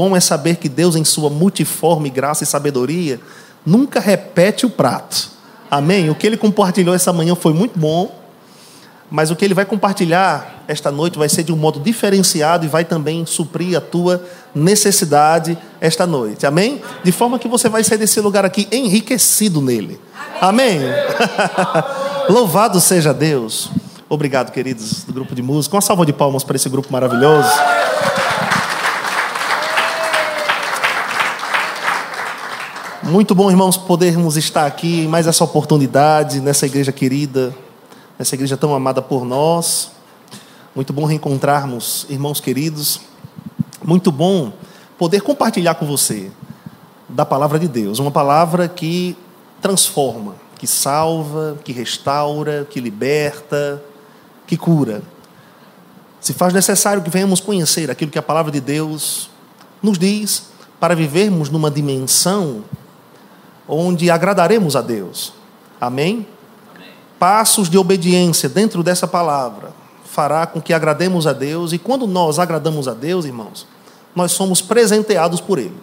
bom é saber que Deus, em sua multiforme graça e sabedoria, nunca repete o prato. Amém? O que ele compartilhou essa manhã foi muito bom, mas o que ele vai compartilhar esta noite vai ser de um modo diferenciado e vai também suprir a tua necessidade esta noite. Amém? De forma que você vai sair desse lugar aqui enriquecido nele. Amém? Amém? Louvado seja Deus. Obrigado, queridos do grupo de música. Uma salva de palmas para esse grupo maravilhoso. Muito bom, irmãos, podermos estar aqui mais essa oportunidade, nessa igreja querida, nessa igreja tão amada por nós. Muito bom reencontrarmos irmãos queridos. Muito bom poder compartilhar com você da palavra de Deus, uma palavra que transforma, que salva, que restaura, que liberta, que cura. Se faz necessário que venhamos conhecer aquilo que a palavra de Deus nos diz para vivermos numa dimensão onde agradaremos a Deus. Amém? Amém? Passos de obediência dentro dessa palavra fará com que agrademos a Deus e quando nós agradamos a Deus, irmãos, nós somos presenteados por ele.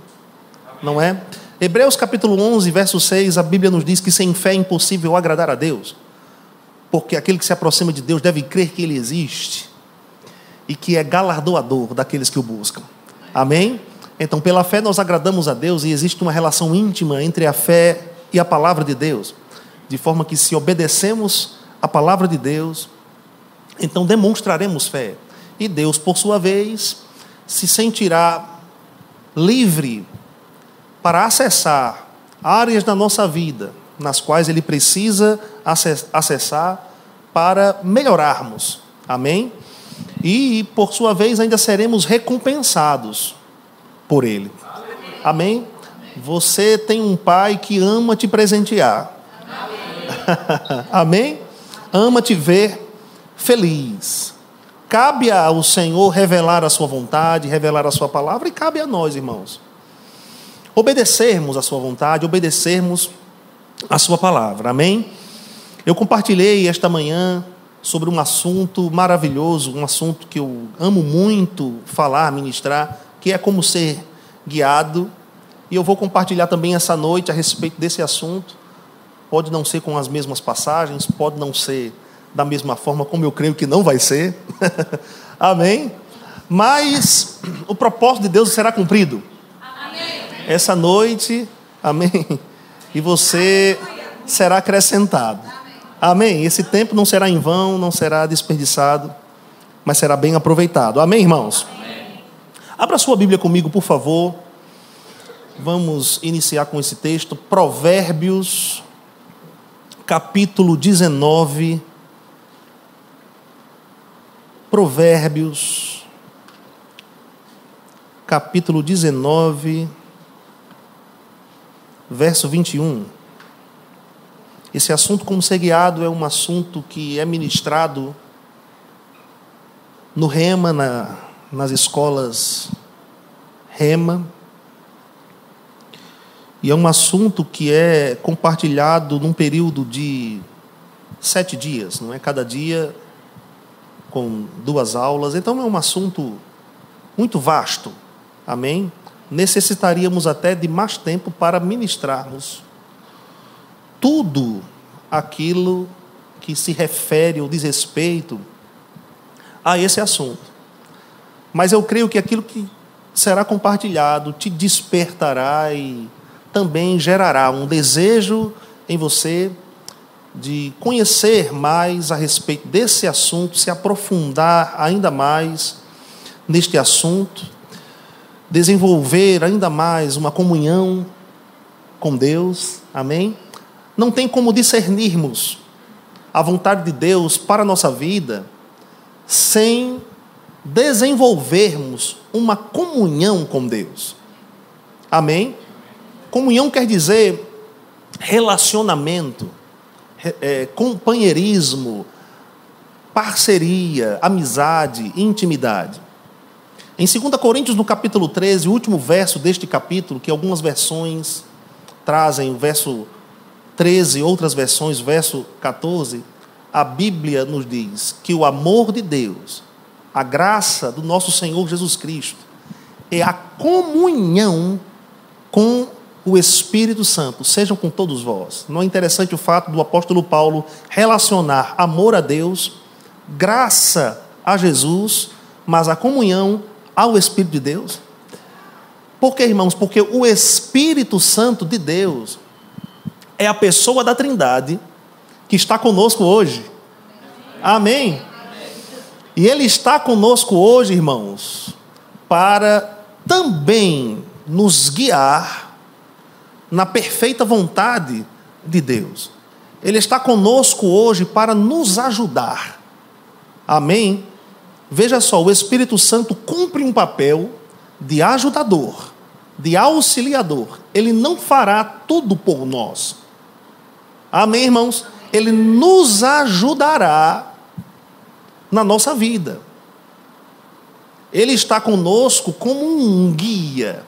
Amém. Não é? Hebreus capítulo 11, verso 6, a Bíblia nos diz que sem fé é impossível agradar a Deus porque aquele que se aproxima de Deus deve crer que Ele existe e que é galardoador daqueles que o buscam. Amém? Então, pela fé, nós agradamos a Deus e existe uma relação íntima entre a fé e a palavra de Deus, de forma que, se obedecemos a palavra de Deus, então demonstraremos fé. E Deus, por sua vez, se sentirá livre para acessar áreas da nossa vida nas quais ele precisa acessar para melhorarmos. Amém? E, por sua vez, ainda seremos recompensados por ele. Amém? Você tem um pai que ama te presentear. Amém? Ama te ver feliz. Cabe ao Senhor revelar a sua vontade, revelar a sua palavra, e cabe a nós, irmãos, obedecermos a sua vontade, obedecermos a sua palavra. Amém? Eu compartilhei esta manhã sobre um assunto maravilhoso, um assunto que eu amo muito falar, ministrar, que é como ser guiado. E eu vou compartilhar também essa noite a respeito desse assunto. Pode não ser com as mesmas passagens, pode não ser da mesma forma como eu creio que não vai ser. Amém? Mas o propósito de Deus será cumprido. Amém. Essa noite, amém e você será acrescentado. Amém? Esse tempo não será em vão, não será desperdiçado, mas será bem aproveitado. Amém, irmãos? Amém. Abra sua Bíblia comigo, por favor. Vamos iniciar com esse texto, Provérbios, capítulo 19. Provérbios, capítulo 19 verso 21. Esse assunto, como ser guiado, é um assunto que é ministrado no Rema, na, nas escolas Rema. E é um assunto que é compartilhado num período de sete dias, não é? Cada dia com duas aulas. Então é um assunto muito vasto. Amém? necessitaríamos até de mais tempo para ministrarmos tudo aquilo que se refere ou diz respeito a esse assunto. Mas eu creio que aquilo que será compartilhado te despertará e também gerará um desejo em você de conhecer mais a respeito desse assunto, se aprofundar ainda mais neste assunto desenvolver ainda mais uma comunhão com Deus, amém? Não tem como discernirmos a vontade de Deus para a nossa vida sem desenvolvermos uma comunhão com Deus, amém? Comunhão quer dizer relacionamento, é, companheirismo, parceria, amizade, intimidade. Em 2 Coríntios, no capítulo 13, o último verso deste capítulo, que algumas versões trazem o verso 13, outras versões, verso 14, a Bíblia nos diz que o amor de Deus, a graça do nosso Senhor Jesus Cristo é a comunhão com o Espírito Santo, sejam com todos vós. Não é interessante o fato do apóstolo Paulo relacionar amor a Deus, graça a Jesus, mas a comunhão ao Espírito de Deus? Por que, irmãos? Porque o Espírito Santo de Deus é a pessoa da Trindade que está conosco hoje. Amém? E Ele está conosco hoje, irmãos, para também nos guiar na perfeita vontade de Deus. Ele está conosco hoje para nos ajudar. Amém? Veja só, o Espírito Santo cumpre um papel de ajudador, de auxiliador. Ele não fará tudo por nós. Amém, irmãos? Ele nos ajudará na nossa vida. Ele está conosco como um guia.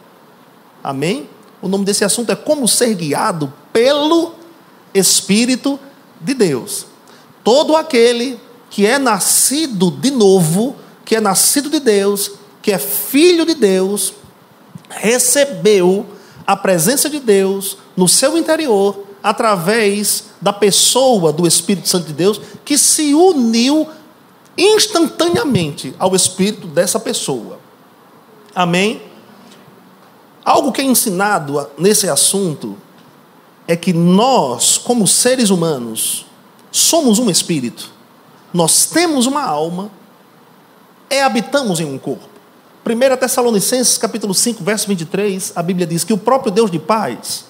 Amém? O nome desse assunto é como ser guiado pelo Espírito de Deus. Todo aquele que é nascido de novo, que é nascido de Deus, que é filho de Deus, recebeu a presença de Deus no seu interior através da pessoa do Espírito Santo de Deus, que se uniu instantaneamente ao espírito dessa pessoa. Amém? Algo que é ensinado nesse assunto é que nós, como seres humanos, somos um espírito. Nós temos uma alma e habitamos em um corpo. 1 Tessalonicenses capítulo 5, verso 23, a Bíblia diz que o próprio Deus de paz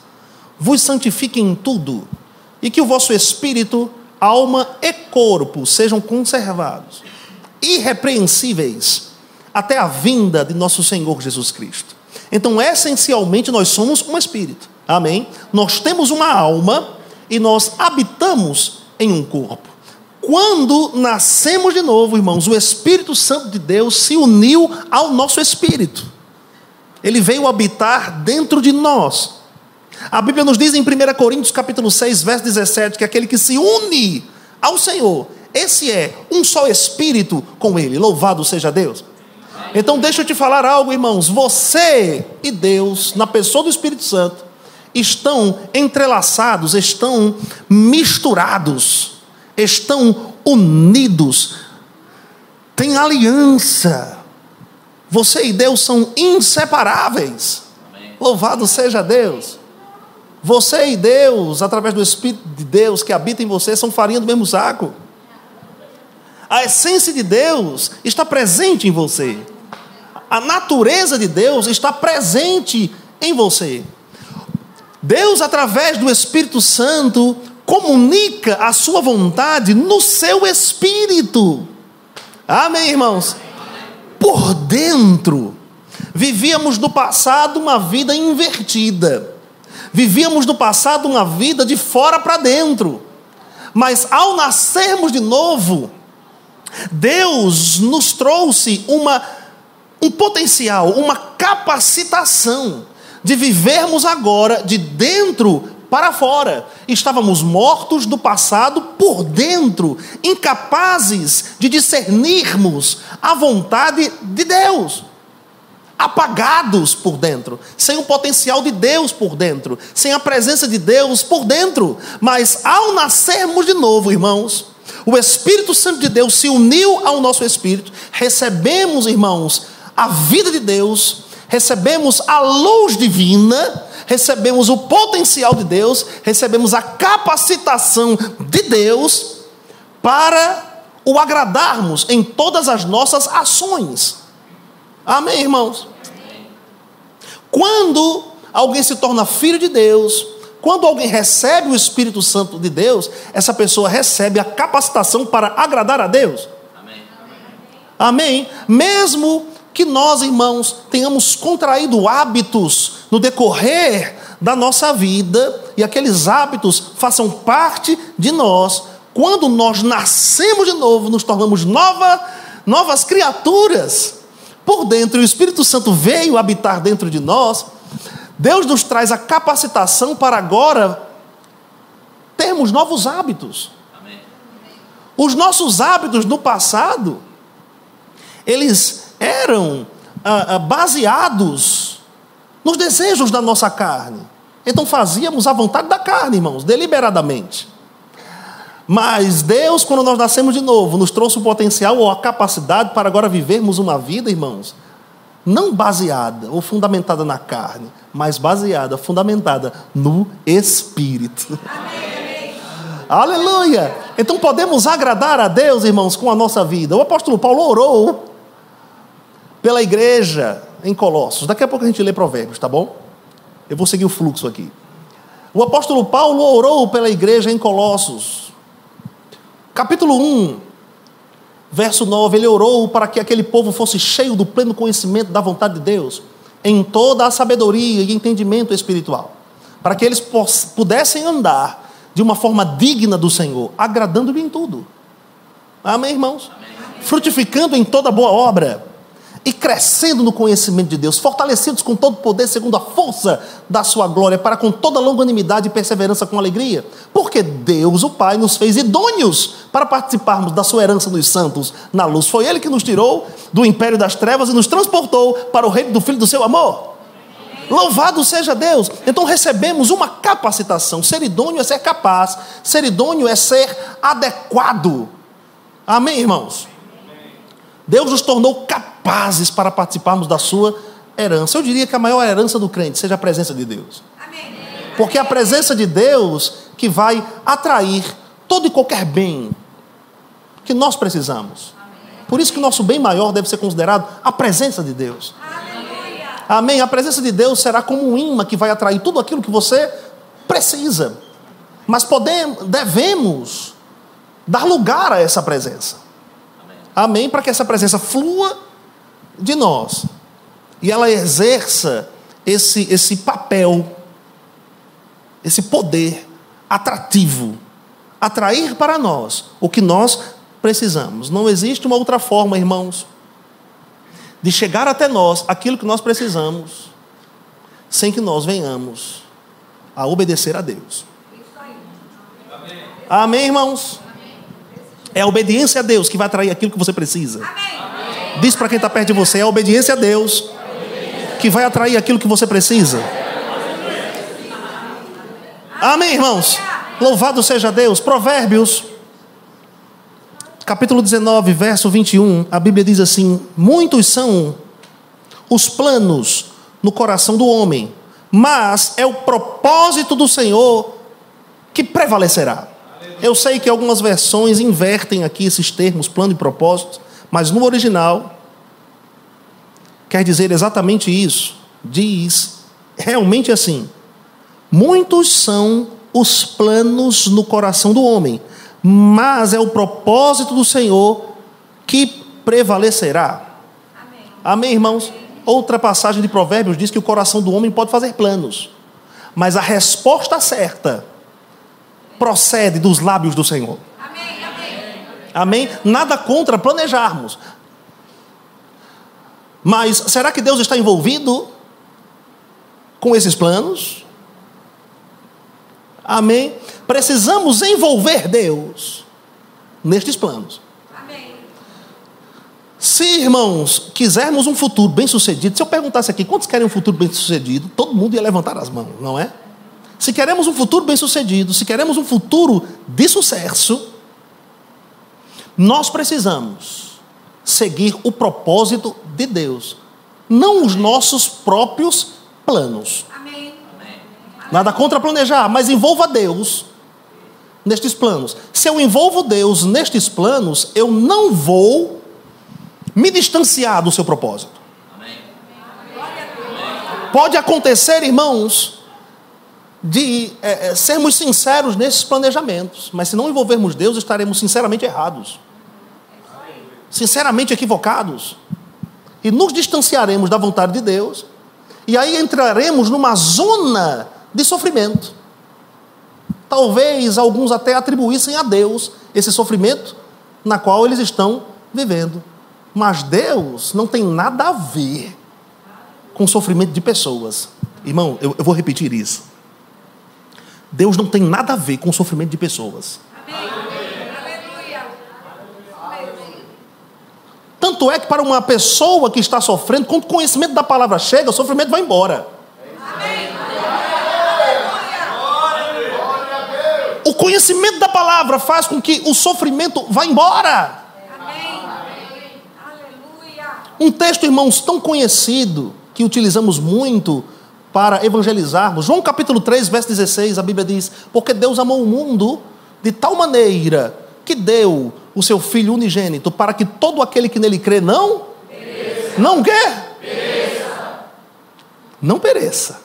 vos santifique em tudo, e que o vosso espírito, alma e corpo sejam conservados, irrepreensíveis, até a vinda de nosso Senhor Jesus Cristo. Então, essencialmente, nós somos um espírito. Amém? Nós temos uma alma e nós habitamos em um corpo. Quando nascemos de novo, irmãos, o Espírito Santo de Deus se uniu ao nosso espírito. Ele veio habitar dentro de nós. A Bíblia nos diz em 1 Coríntios capítulo 6, verso 17, que aquele que se une ao Senhor, esse é um só espírito com ele. Louvado seja Deus. Então deixa eu te falar algo, irmãos. Você e Deus, na pessoa do Espírito Santo, estão entrelaçados, estão misturados, estão unidos. Tem aliança. Você e Deus são inseparáveis. Louvado seja Deus. Você e Deus, através do Espírito de Deus que habita em você, são farinha do mesmo saco. A essência de Deus está presente em você. A natureza de Deus está presente em você. Deus, através do Espírito Santo, comunica a sua vontade no seu espírito. Amém, irmãos? Por dentro, vivíamos no passado uma vida invertida. Vivíamos no passado uma vida de fora para dentro. Mas ao nascermos de novo, Deus nos trouxe uma, um potencial, uma capacitação de vivermos agora de dentro para fora. Estávamos mortos do passado por dentro, incapazes de discernirmos a vontade de Deus apagados por dentro, sem o potencial de Deus por dentro, sem a presença de Deus por dentro. Mas ao nascermos de novo, irmãos, o Espírito Santo de Deus se uniu ao nosso espírito, recebemos, irmãos, a vida de Deus, recebemos a luz divina, recebemos o potencial de Deus, recebemos a capacitação de Deus para o agradarmos em todas as nossas ações. Amém, irmãos? Quando alguém se torna filho de Deus, quando alguém recebe o Espírito Santo de Deus, essa pessoa recebe a capacitação para agradar a Deus. Amém. Amém. Mesmo que nós, irmãos, tenhamos contraído hábitos no decorrer da nossa vida e aqueles hábitos façam parte de nós, quando nós nascemos de novo, nos tornamos nova, novas criaturas por dentro e o Espírito Santo veio habitar dentro de nós, Deus nos traz a capacitação para agora termos novos hábitos. Amém. Os nossos hábitos no passado, eles eram ah, ah, baseados nos desejos da nossa carne. Então fazíamos a vontade da carne, irmãos, deliberadamente. Mas Deus, quando nós nascemos de novo, nos trouxe o potencial ou a capacidade para agora vivermos uma vida, irmãos, não baseada ou fundamentada na carne, mas baseada, fundamentada no Espírito. Amém. Aleluia! Então podemos agradar a Deus, irmãos, com a nossa vida. O apóstolo Paulo orou pela igreja em Colossos. Daqui a pouco a gente lê Provérbios, tá bom? Eu vou seguir o fluxo aqui. O apóstolo Paulo orou pela igreja em Colossos. Capítulo 1, verso 9, ele orou para que aquele povo fosse cheio do pleno conhecimento da vontade de Deus, em toda a sabedoria e entendimento espiritual, para que eles pudessem andar de uma forma digna do Senhor, agradando-lhe em tudo. Amém, irmãos? Amém. Frutificando em toda boa obra e crescendo no conhecimento de Deus, fortalecidos com todo poder, segundo a força da sua glória, para com toda longanimidade e perseverança com alegria, porque Deus, o Pai, nos fez idôneos para participarmos da sua herança nos santos na luz. Foi Ele que nos tirou do império das trevas e nos transportou para o reino do Filho do seu amor. Louvado seja Deus! Então recebemos uma capacitação. Ser idôneo é ser capaz, ser idôneo é ser adequado. Amém, irmãos? Deus nos tornou capazes para participarmos da sua herança. Eu diria que a maior herança do crente seja a presença de Deus. Porque é a presença de Deus que vai atrair todo e qualquer bem que nós precisamos. Por isso que nosso bem maior deve ser considerado a presença de Deus. Amém. A presença de Deus será como um imã que vai atrair tudo aquilo que você precisa. Mas podemos, devemos dar lugar a essa presença. Amém? Para que essa presença flua de nós e ela exerça esse, esse papel, esse poder atrativo, atrair para nós o que nós precisamos. Não existe uma outra forma, irmãos, de chegar até nós aquilo que nós precisamos, sem que nós venhamos a obedecer a Deus. Amém, irmãos? É a obediência a Deus que vai atrair aquilo que você precisa. Amém. Diz para quem está perto de você: é a obediência a Deus que vai atrair aquilo que você precisa. Amém, irmãos? Louvado seja Deus. Provérbios, capítulo 19, verso 21. A Bíblia diz assim: Muitos são os planos no coração do homem, mas é o propósito do Senhor que prevalecerá. Eu sei que algumas versões invertem aqui esses termos, plano e propósito, mas no original quer dizer exatamente isso. Diz realmente assim: muitos são os planos no coração do homem, mas é o propósito do Senhor que prevalecerá. Amém, Amém irmãos? Outra passagem de Provérbios diz que o coração do homem pode fazer planos, mas a resposta certa procede dos lábios do Senhor. Amém? Nada contra planejarmos. Mas será que Deus está envolvido com esses planos? Amém? Precisamos envolver Deus nestes planos. Amém. Se, irmãos, quisermos um futuro bem sucedido, se eu perguntasse aqui quantos querem um futuro bem sucedido, todo mundo ia levantar as mãos, não é? Se queremos um futuro bem-sucedido, se queremos um futuro de sucesso, nós precisamos seguir o propósito de Deus, não os nossos próprios planos. Amém. Nada contra planejar, mas envolva Deus nestes planos. Se eu envolvo Deus nestes planos, eu não vou me distanciar do seu propósito. Pode acontecer, irmãos, de é, sermos sinceros nesses planejamentos. Mas se não envolvermos Deus, estaremos sinceramente errados. Sinceramente equivocados. E nos distanciaremos da vontade de Deus. E aí entraremos numa zona de sofrimento. Talvez alguns até atribuíssem a Deus esse sofrimento na qual eles estão vivendo. Mas Deus não tem nada a ver com o sofrimento de pessoas. Irmão, eu, eu vou repetir isso. Deus não tem nada a ver com o sofrimento de pessoas. Tanto é que para uma pessoa que está sofrendo, quando o conhecimento da palavra chega, o sofrimento vai embora. O conhecimento da palavra faz com que o sofrimento vá embora. Um texto, irmãos, tão conhecido que utilizamos muito para evangelizarmos. João capítulo 3, verso 16, a Bíblia diz: Porque Deus amou o mundo de tal maneira que deu o seu Filho unigênito para que todo aquele que nele crê não. Pereça. Não quê? Pereça. Não pereça.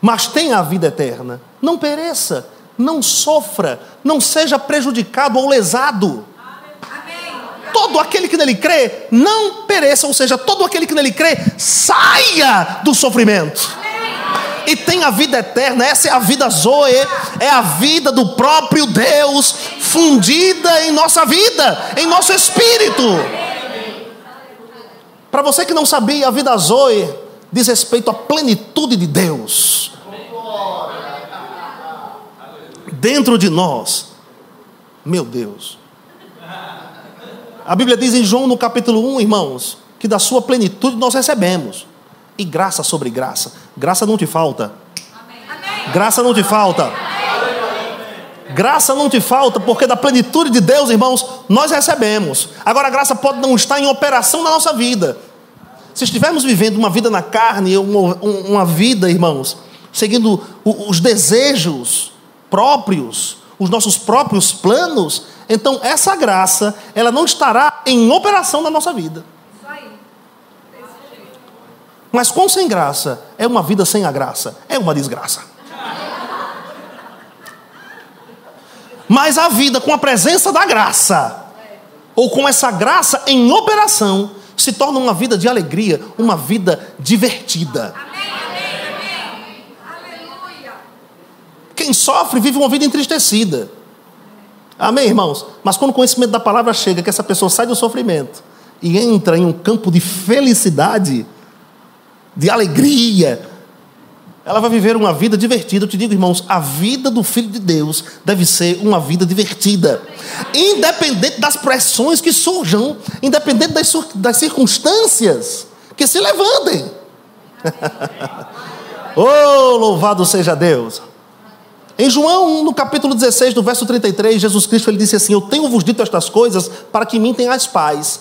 Mas tenha a vida eterna. Não pereça. Não sofra. Não seja prejudicado ou lesado todo aquele que nele crê não pereça, ou seja, todo aquele que nele crê saia do sofrimento. E tenha a vida eterna, essa é a vida Zoe, é a vida do próprio Deus fundida em nossa vida, em nosso espírito. Para você que não sabia, a vida Zoe diz respeito à plenitude de Deus dentro de nós. Meu Deus. A Bíblia diz em João no capítulo 1, irmãos, que da sua plenitude nós recebemos. E graça sobre graça. Graça não te falta. Graça não te falta. Graça não te falta, porque da plenitude de Deus, irmãos, nós recebemos. Agora, a graça pode não estar em operação na nossa vida. Se estivermos vivendo uma vida na carne, uma, uma vida, irmãos, seguindo os desejos próprios, os nossos próprios planos, então essa graça, ela não estará em operação na nossa vida. Mas com sem graça, é uma vida sem a graça, é uma desgraça. Mas a vida com a presença da graça, ou com essa graça em operação, se torna uma vida de alegria, uma vida divertida. Quem sofre vive uma vida entristecida. Amém, irmãos? Mas quando o conhecimento da palavra chega, que essa pessoa sai do sofrimento e entra em um campo de felicidade, de alegria, ela vai viver uma vida divertida. Eu te digo, irmãos, a vida do Filho de Deus deve ser uma vida divertida, independente das pressões que surjam, independente das, das circunstâncias que se levantem. oh, louvado seja Deus! Em João, no capítulo 16, do verso 33, Jesus Cristo ele disse assim: Eu tenho-vos dito estas coisas para que mim tenhais paz.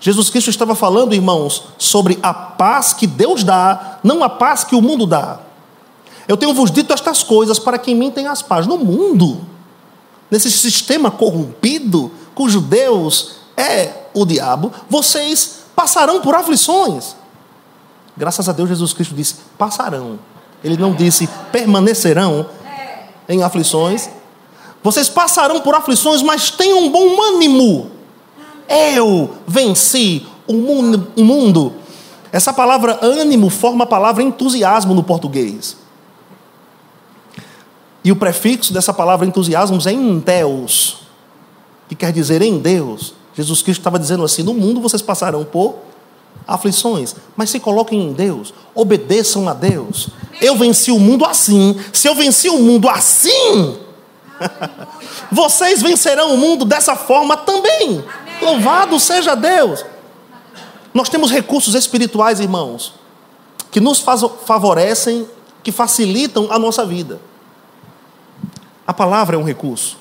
Jesus Cristo estava falando, irmãos, sobre a paz que Deus dá, não a paz que o mundo dá. Eu tenho-vos dito estas coisas para que em mim tenhas paz. No mundo, nesse sistema corrompido, cujo Deus é o diabo, vocês passarão por aflições. Graças a Deus, Jesus Cristo disse: passarão. Ele não disse permanecerão, em aflições. Vocês passarão por aflições, mas tenham um bom ânimo. Eu venci o mundo. Essa palavra ânimo forma a palavra entusiasmo no português. E o prefixo dessa palavra entusiasmo é em Deus, que quer dizer em Deus. Jesus Cristo estava dizendo assim: no mundo vocês passarão por aflições, mas se coloquem em Deus, obedeçam a Deus. Eu venci o mundo assim. Se eu venci o mundo assim, vocês vencerão o mundo dessa forma também. Louvado seja Deus. Nós temos recursos espirituais, irmãos, que nos favorecem, que facilitam a nossa vida. A palavra é um recurso.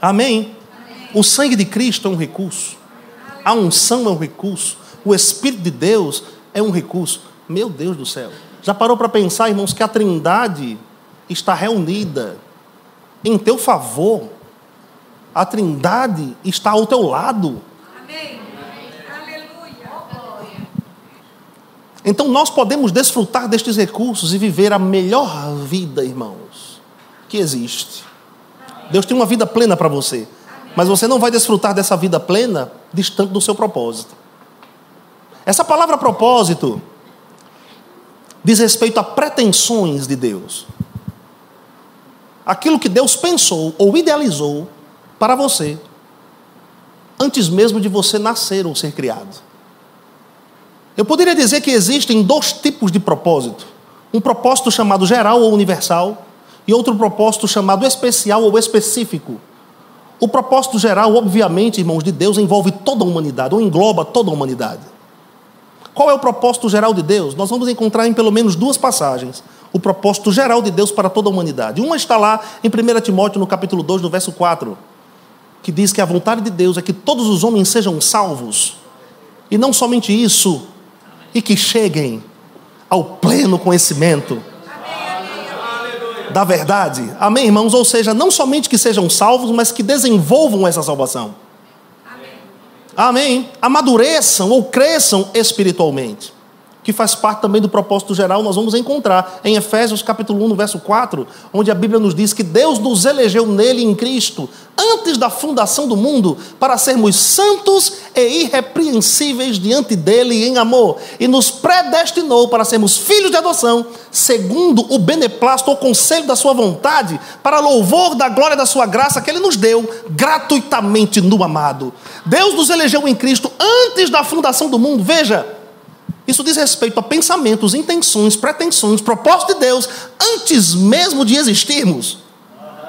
Amém? O sangue de Cristo é um recurso. A unção é um recurso. O Espírito de Deus é um recurso. Meu Deus do céu. Já parou para pensar, irmãos, que a Trindade está reunida em teu favor? A Trindade está ao teu lado. Amém. Aleluia. Então nós podemos desfrutar destes recursos e viver a melhor vida, irmãos, que existe. Deus tem uma vida plena para você. Mas você não vai desfrutar dessa vida plena distante do seu propósito. Essa palavra propósito diz respeito a pretensões de Deus. Aquilo que Deus pensou ou idealizou para você, antes mesmo de você nascer ou ser criado. Eu poderia dizer que existem dois tipos de propósito: um propósito chamado geral ou universal, e outro propósito chamado especial ou específico. O propósito geral, obviamente, irmãos, de Deus envolve toda a humanidade, ou engloba toda a humanidade. Qual é o propósito geral de Deus? Nós vamos encontrar em pelo menos duas passagens o propósito geral de Deus para toda a humanidade. Uma está lá em 1 Timóteo, no capítulo 2, no verso 4, que diz que a vontade de Deus é que todos os homens sejam salvos. E não somente isso, e que cheguem ao pleno conhecimento da verdade. Amém, irmãos? Ou seja, não somente que sejam salvos, mas que desenvolvam essa salvação. Amém. Amadureçam ou cresçam espiritualmente que faz parte também do propósito geral, nós vamos encontrar em Efésios capítulo 1, no verso 4, onde a Bíblia nos diz que Deus nos elegeu nele em Cristo, antes da fundação do mundo, para sermos santos e irrepreensíveis diante dele em amor, e nos predestinou para sermos filhos de adoção, segundo o beneplácito ou conselho da sua vontade, para louvor da glória da sua graça que ele nos deu gratuitamente no amado. Deus nos elegeu em Cristo antes da fundação do mundo. Veja, isso diz respeito a pensamentos, intenções, pretensões, propósito de Deus, antes mesmo de existirmos.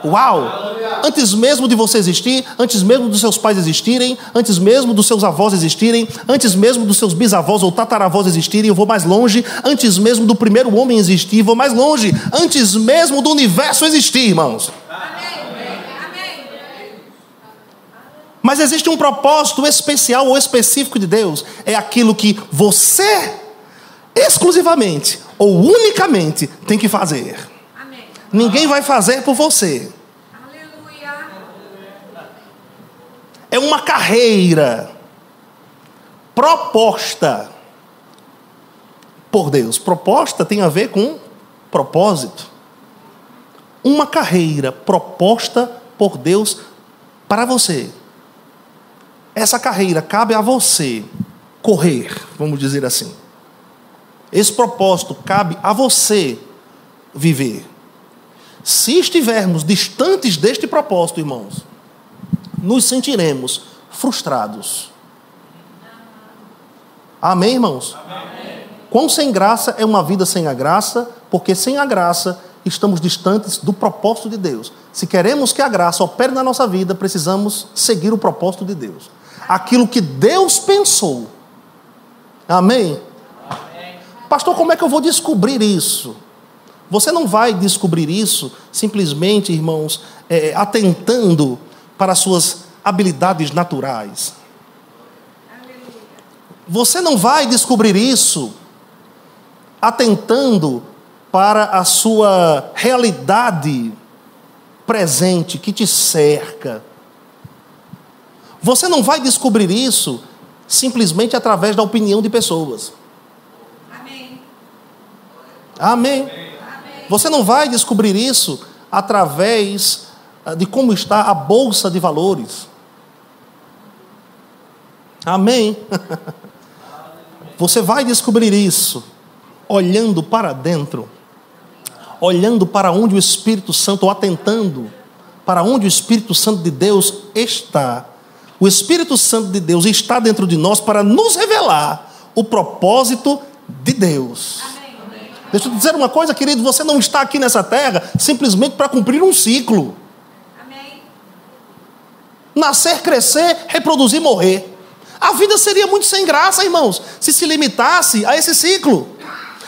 Uau! Antes mesmo de você existir, antes mesmo dos seus pais existirem, antes mesmo dos seus avós existirem, antes mesmo dos seus bisavós ou tataravós existirem, eu vou mais longe, antes mesmo do primeiro homem existir, vou mais longe, antes mesmo do universo existir, irmãos. Mas existe um propósito especial ou específico de Deus. É aquilo que você, exclusivamente ou unicamente, tem que fazer. Amém. Ninguém vai fazer por você. Aleluia. É uma carreira proposta por Deus. Proposta tem a ver com propósito. Uma carreira proposta por Deus para você. Essa carreira cabe a você correr, vamos dizer assim. Esse propósito cabe a você viver. Se estivermos distantes deste propósito, irmãos, nos sentiremos frustrados. Amém, irmãos? Amém. Quão sem graça é uma vida sem a graça, porque sem a graça estamos distantes do propósito de Deus. Se queremos que a graça opere na nossa vida, precisamos seguir o propósito de Deus aquilo que Deus pensou. Amém? Amém? Pastor, como é que eu vou descobrir isso? Você não vai descobrir isso simplesmente, irmãos, é, atentando para as suas habilidades naturais. Você não vai descobrir isso atentando para a sua realidade presente que te cerca você não vai descobrir isso simplesmente através da opinião de pessoas. Amém. Amém. Você não vai descobrir isso através ah, de como está a bolsa de valores. Amém. Você vai descobrir isso olhando para dentro, olhando para onde o Espírito Santo, ou atentando para onde o Espírito Santo de Deus está o Espírito Santo de Deus está dentro de nós para nos revelar o propósito de Deus. Amém. Deixa eu te dizer uma coisa, querido: você não está aqui nessa terra simplesmente para cumprir um ciclo. Amém. Nascer, crescer, reproduzir, morrer. A vida seria muito sem graça, irmãos, se se limitasse a esse ciclo.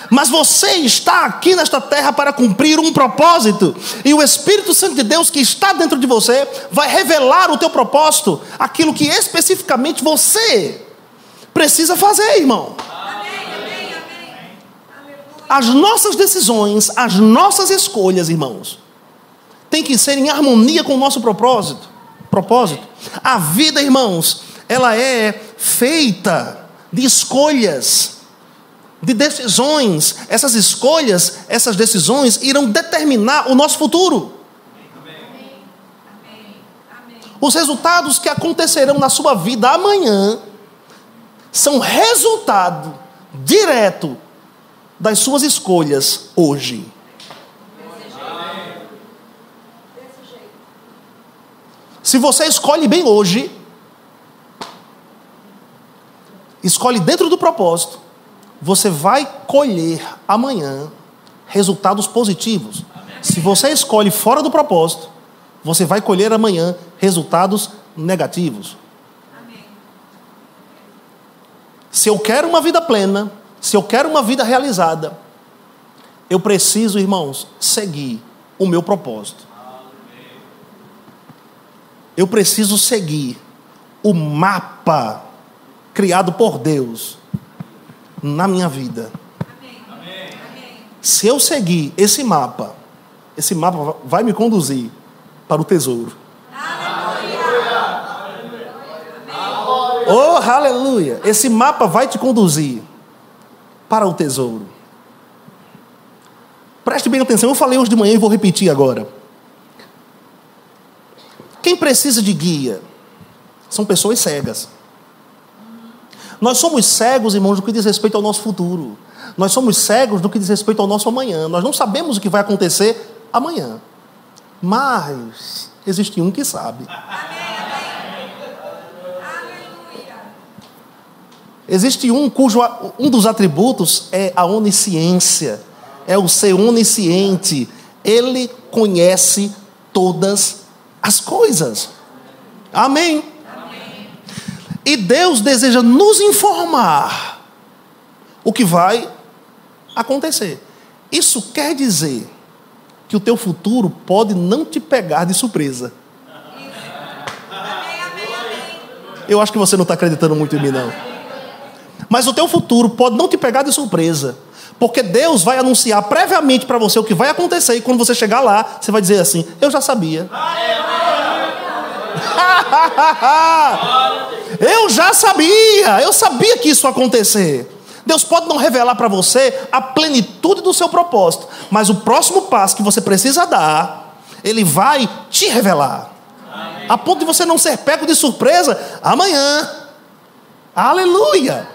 Mas você está aqui nesta terra para cumprir um propósito, e o Espírito Santo de Deus que está dentro de você vai revelar o teu propósito, aquilo que especificamente você precisa fazer, irmão. As nossas decisões, as nossas escolhas, irmãos, tem que ser em harmonia com o nosso propósito. Propósito. A vida, irmãos, ela é feita de escolhas de decisões. Essas escolhas, essas decisões irão determinar o nosso futuro. Os resultados que acontecerão na sua vida amanhã são resultado direto das suas escolhas hoje. Se você escolhe bem hoje, escolhe dentro do propósito, você vai colher amanhã resultados positivos. Se você escolhe fora do propósito, você vai colher amanhã resultados negativos. Se eu quero uma vida plena, se eu quero uma vida realizada, eu preciso, irmãos, seguir o meu propósito. Eu preciso seguir o mapa criado por Deus na minha vida. Se eu seguir esse mapa, esse mapa vai me conduzir para o tesouro. Oh, aleluia! Esse mapa vai te conduzir para o tesouro. Preste bem atenção, eu falei hoje de manhã e vou repetir agora. Quem precisa de guia são pessoas cegas. Nós somos cegos, irmãos, do que diz respeito ao nosso futuro. Nós somos cegos do que diz respeito ao nosso amanhã. Nós não sabemos o que vai acontecer amanhã. Mas existe um que sabe. Existe um cujo um dos atributos é a onisciência, é o ser onisciente. Ele conhece todas as coisas. Amém. Amém. E Deus deseja nos informar o que vai acontecer. Isso quer dizer que o teu futuro pode não te pegar de surpresa. Eu acho que você não está acreditando muito em mim, não. Mas o teu futuro pode não te pegar de surpresa. Porque Deus vai anunciar previamente para você o que vai acontecer. E quando você chegar lá, você vai dizer assim: Eu já sabia. eu já sabia. Eu sabia que isso ia acontecer. Deus pode não revelar para você a plenitude do seu propósito, mas o próximo passo que você precisa dar, Ele vai te revelar. A ponto de você não ser pego de surpresa amanhã. Aleluia!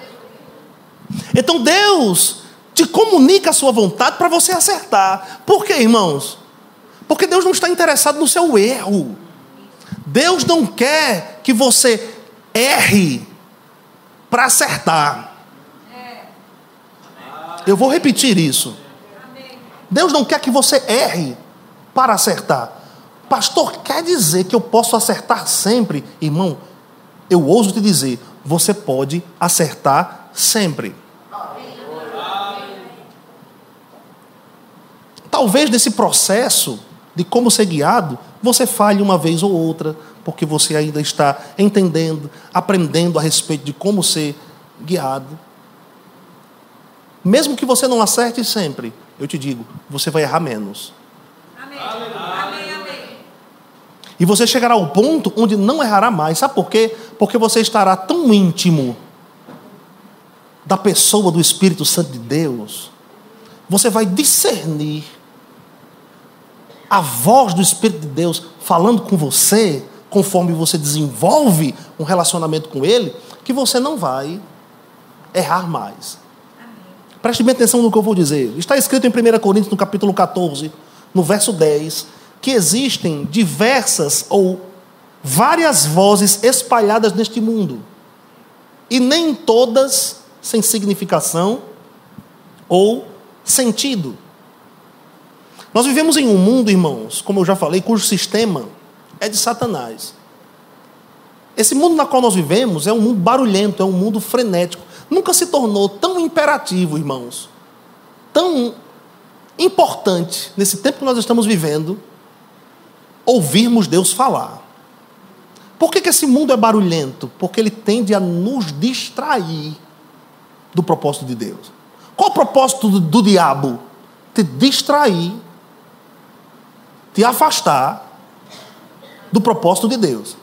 Então Deus te comunica a sua vontade para você acertar. Por quê, irmãos? Porque Deus não está interessado no seu erro. Deus não quer que você erre para acertar. Eu vou repetir isso. Deus não quer que você erre para acertar. Pastor, quer dizer que eu posso acertar sempre? Irmão, eu ouso te dizer, você pode acertar sempre. Talvez nesse processo de como ser guiado, você falhe uma vez ou outra, porque você ainda está entendendo, aprendendo a respeito de como ser guiado. Mesmo que você não acerte sempre, eu te digo, você vai errar menos. Amém. Amém, amém. E você chegará ao ponto onde não errará mais. Sabe por quê? Porque você estará tão íntimo da pessoa do Espírito Santo de Deus, você vai discernir a voz do Espírito de Deus falando com você, conforme você desenvolve um relacionamento com Ele, que você não vai errar mais. Preste bem atenção no que eu vou dizer. Está escrito em 1 Coríntios, no capítulo 14, no verso 10, que existem diversas ou várias vozes espalhadas neste mundo. E nem todas sem significação ou sentido. Nós vivemos em um mundo, irmãos, como eu já falei, cujo sistema é de Satanás. Esse mundo na qual nós vivemos é um mundo barulhento, é um mundo frenético. Nunca se tornou tão imperativo, irmãos, tão importante nesse tempo que nós estamos vivendo, ouvirmos Deus falar. Por que, que esse mundo é barulhento? Porque ele tende a nos distrair do propósito de Deus. Qual o propósito do, do diabo? Te distrair te afastar do propósito de Deus.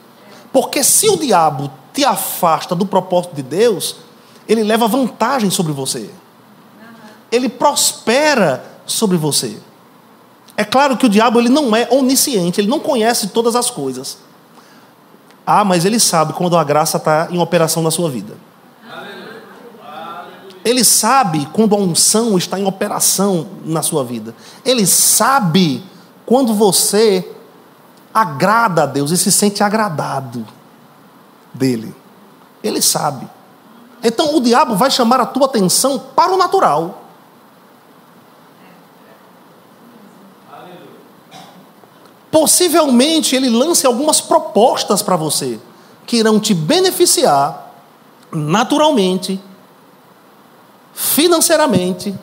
Porque se o diabo te afasta do propósito de Deus, ele leva vantagem sobre você. Ele prospera sobre você. É claro que o diabo ele não é onisciente, ele não conhece todas as coisas. Ah, mas ele sabe quando a graça está em operação na sua vida. Ele sabe quando a unção está em operação na sua vida. Ele sabe quando você agrada a Deus e se sente agradado dele. Ele sabe. Então o diabo vai chamar a tua atenção para o natural. possivelmente ele lance algumas propostas para você que irão te beneficiar naturalmente, financeiramente,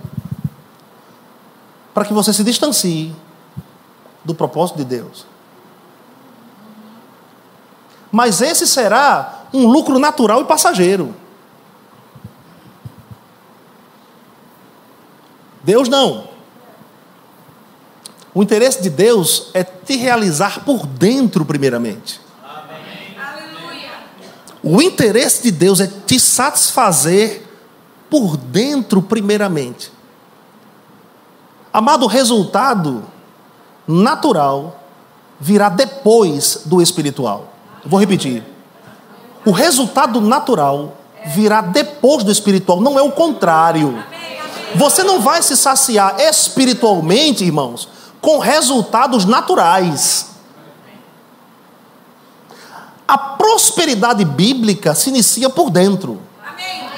para que você se distancie do propósito de Deus. Mas esse será um lucro natural e passageiro. Deus não. O interesse de Deus é te realizar por dentro, primeiramente. O interesse de Deus é te satisfazer por dentro, primeiramente. Amado, o resultado natural virá depois do espiritual. vou repetir. O resultado natural virá depois do espiritual, não é o contrário. Você não vai se saciar espiritualmente, irmãos, com resultados naturais. A prosperidade bíblica se inicia por dentro,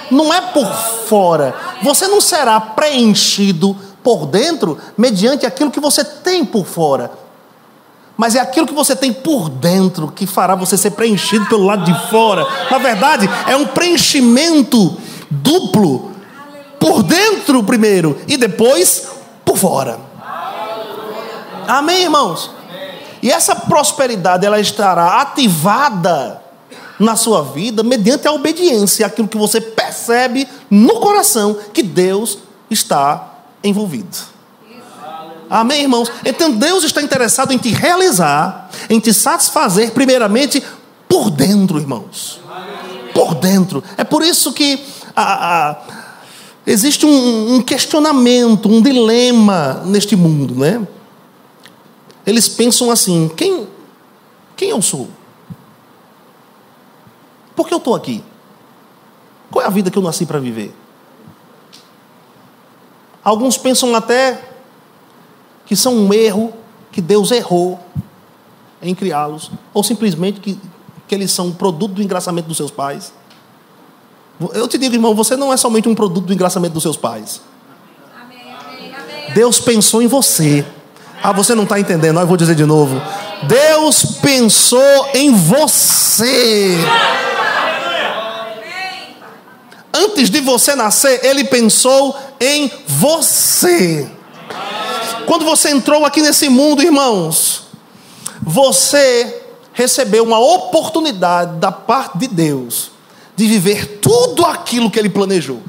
não é por fora. Você não será preenchido por dentro mediante aquilo que você tem por fora, mas é aquilo que você tem por dentro que fará você ser preenchido pelo lado de fora. Na verdade, é um preenchimento duplo por dentro primeiro e depois por fora. Amém, irmãos? E essa prosperidade ela estará ativada na sua vida mediante a obediência, aquilo que você percebe no coração que Deus está envolvido. Amém, irmãos? Então Deus está interessado em te realizar, em te satisfazer, primeiramente, por dentro, irmãos. Por dentro. É por isso que a, a, existe um, um questionamento, um dilema neste mundo, né? Eles pensam assim: quem, quem eu sou? Por que eu estou aqui? Qual é a vida que eu nasci para viver? Alguns pensam até que são um erro, que Deus errou em criá-los, ou simplesmente que, que eles são um produto do engraçamento dos seus pais. Eu te digo, irmão, você não é somente um produto do engraçamento dos seus pais. Deus pensou em você. Ah, você não está entendendo, eu vou dizer de novo. Deus pensou em você. Antes de você nascer, Ele pensou em você. Quando você entrou aqui nesse mundo, irmãos, você recebeu uma oportunidade da parte de Deus de viver tudo aquilo que Ele planejou.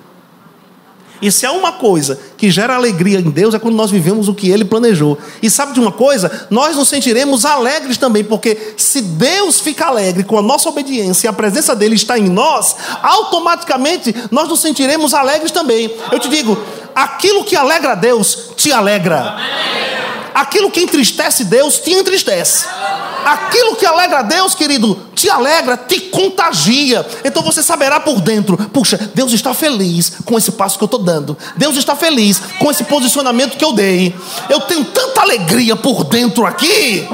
E se há uma coisa que gera alegria em Deus é quando nós vivemos o que Ele planejou. E sabe de uma coisa? Nós nos sentiremos alegres também, porque se Deus fica alegre com a nossa obediência e a presença dele está em nós, automaticamente nós nos sentiremos alegres também. Eu te digo, aquilo que alegra a Deus te alegra. Aquilo que entristece Deus te entristece. Aquilo que alegra Deus, querido, te alegra, te contagia. Então você saberá por dentro: puxa, Deus está feliz com esse passo que eu estou dando. Deus está feliz com esse posicionamento que eu dei. Eu tenho tanta alegria por dentro aqui.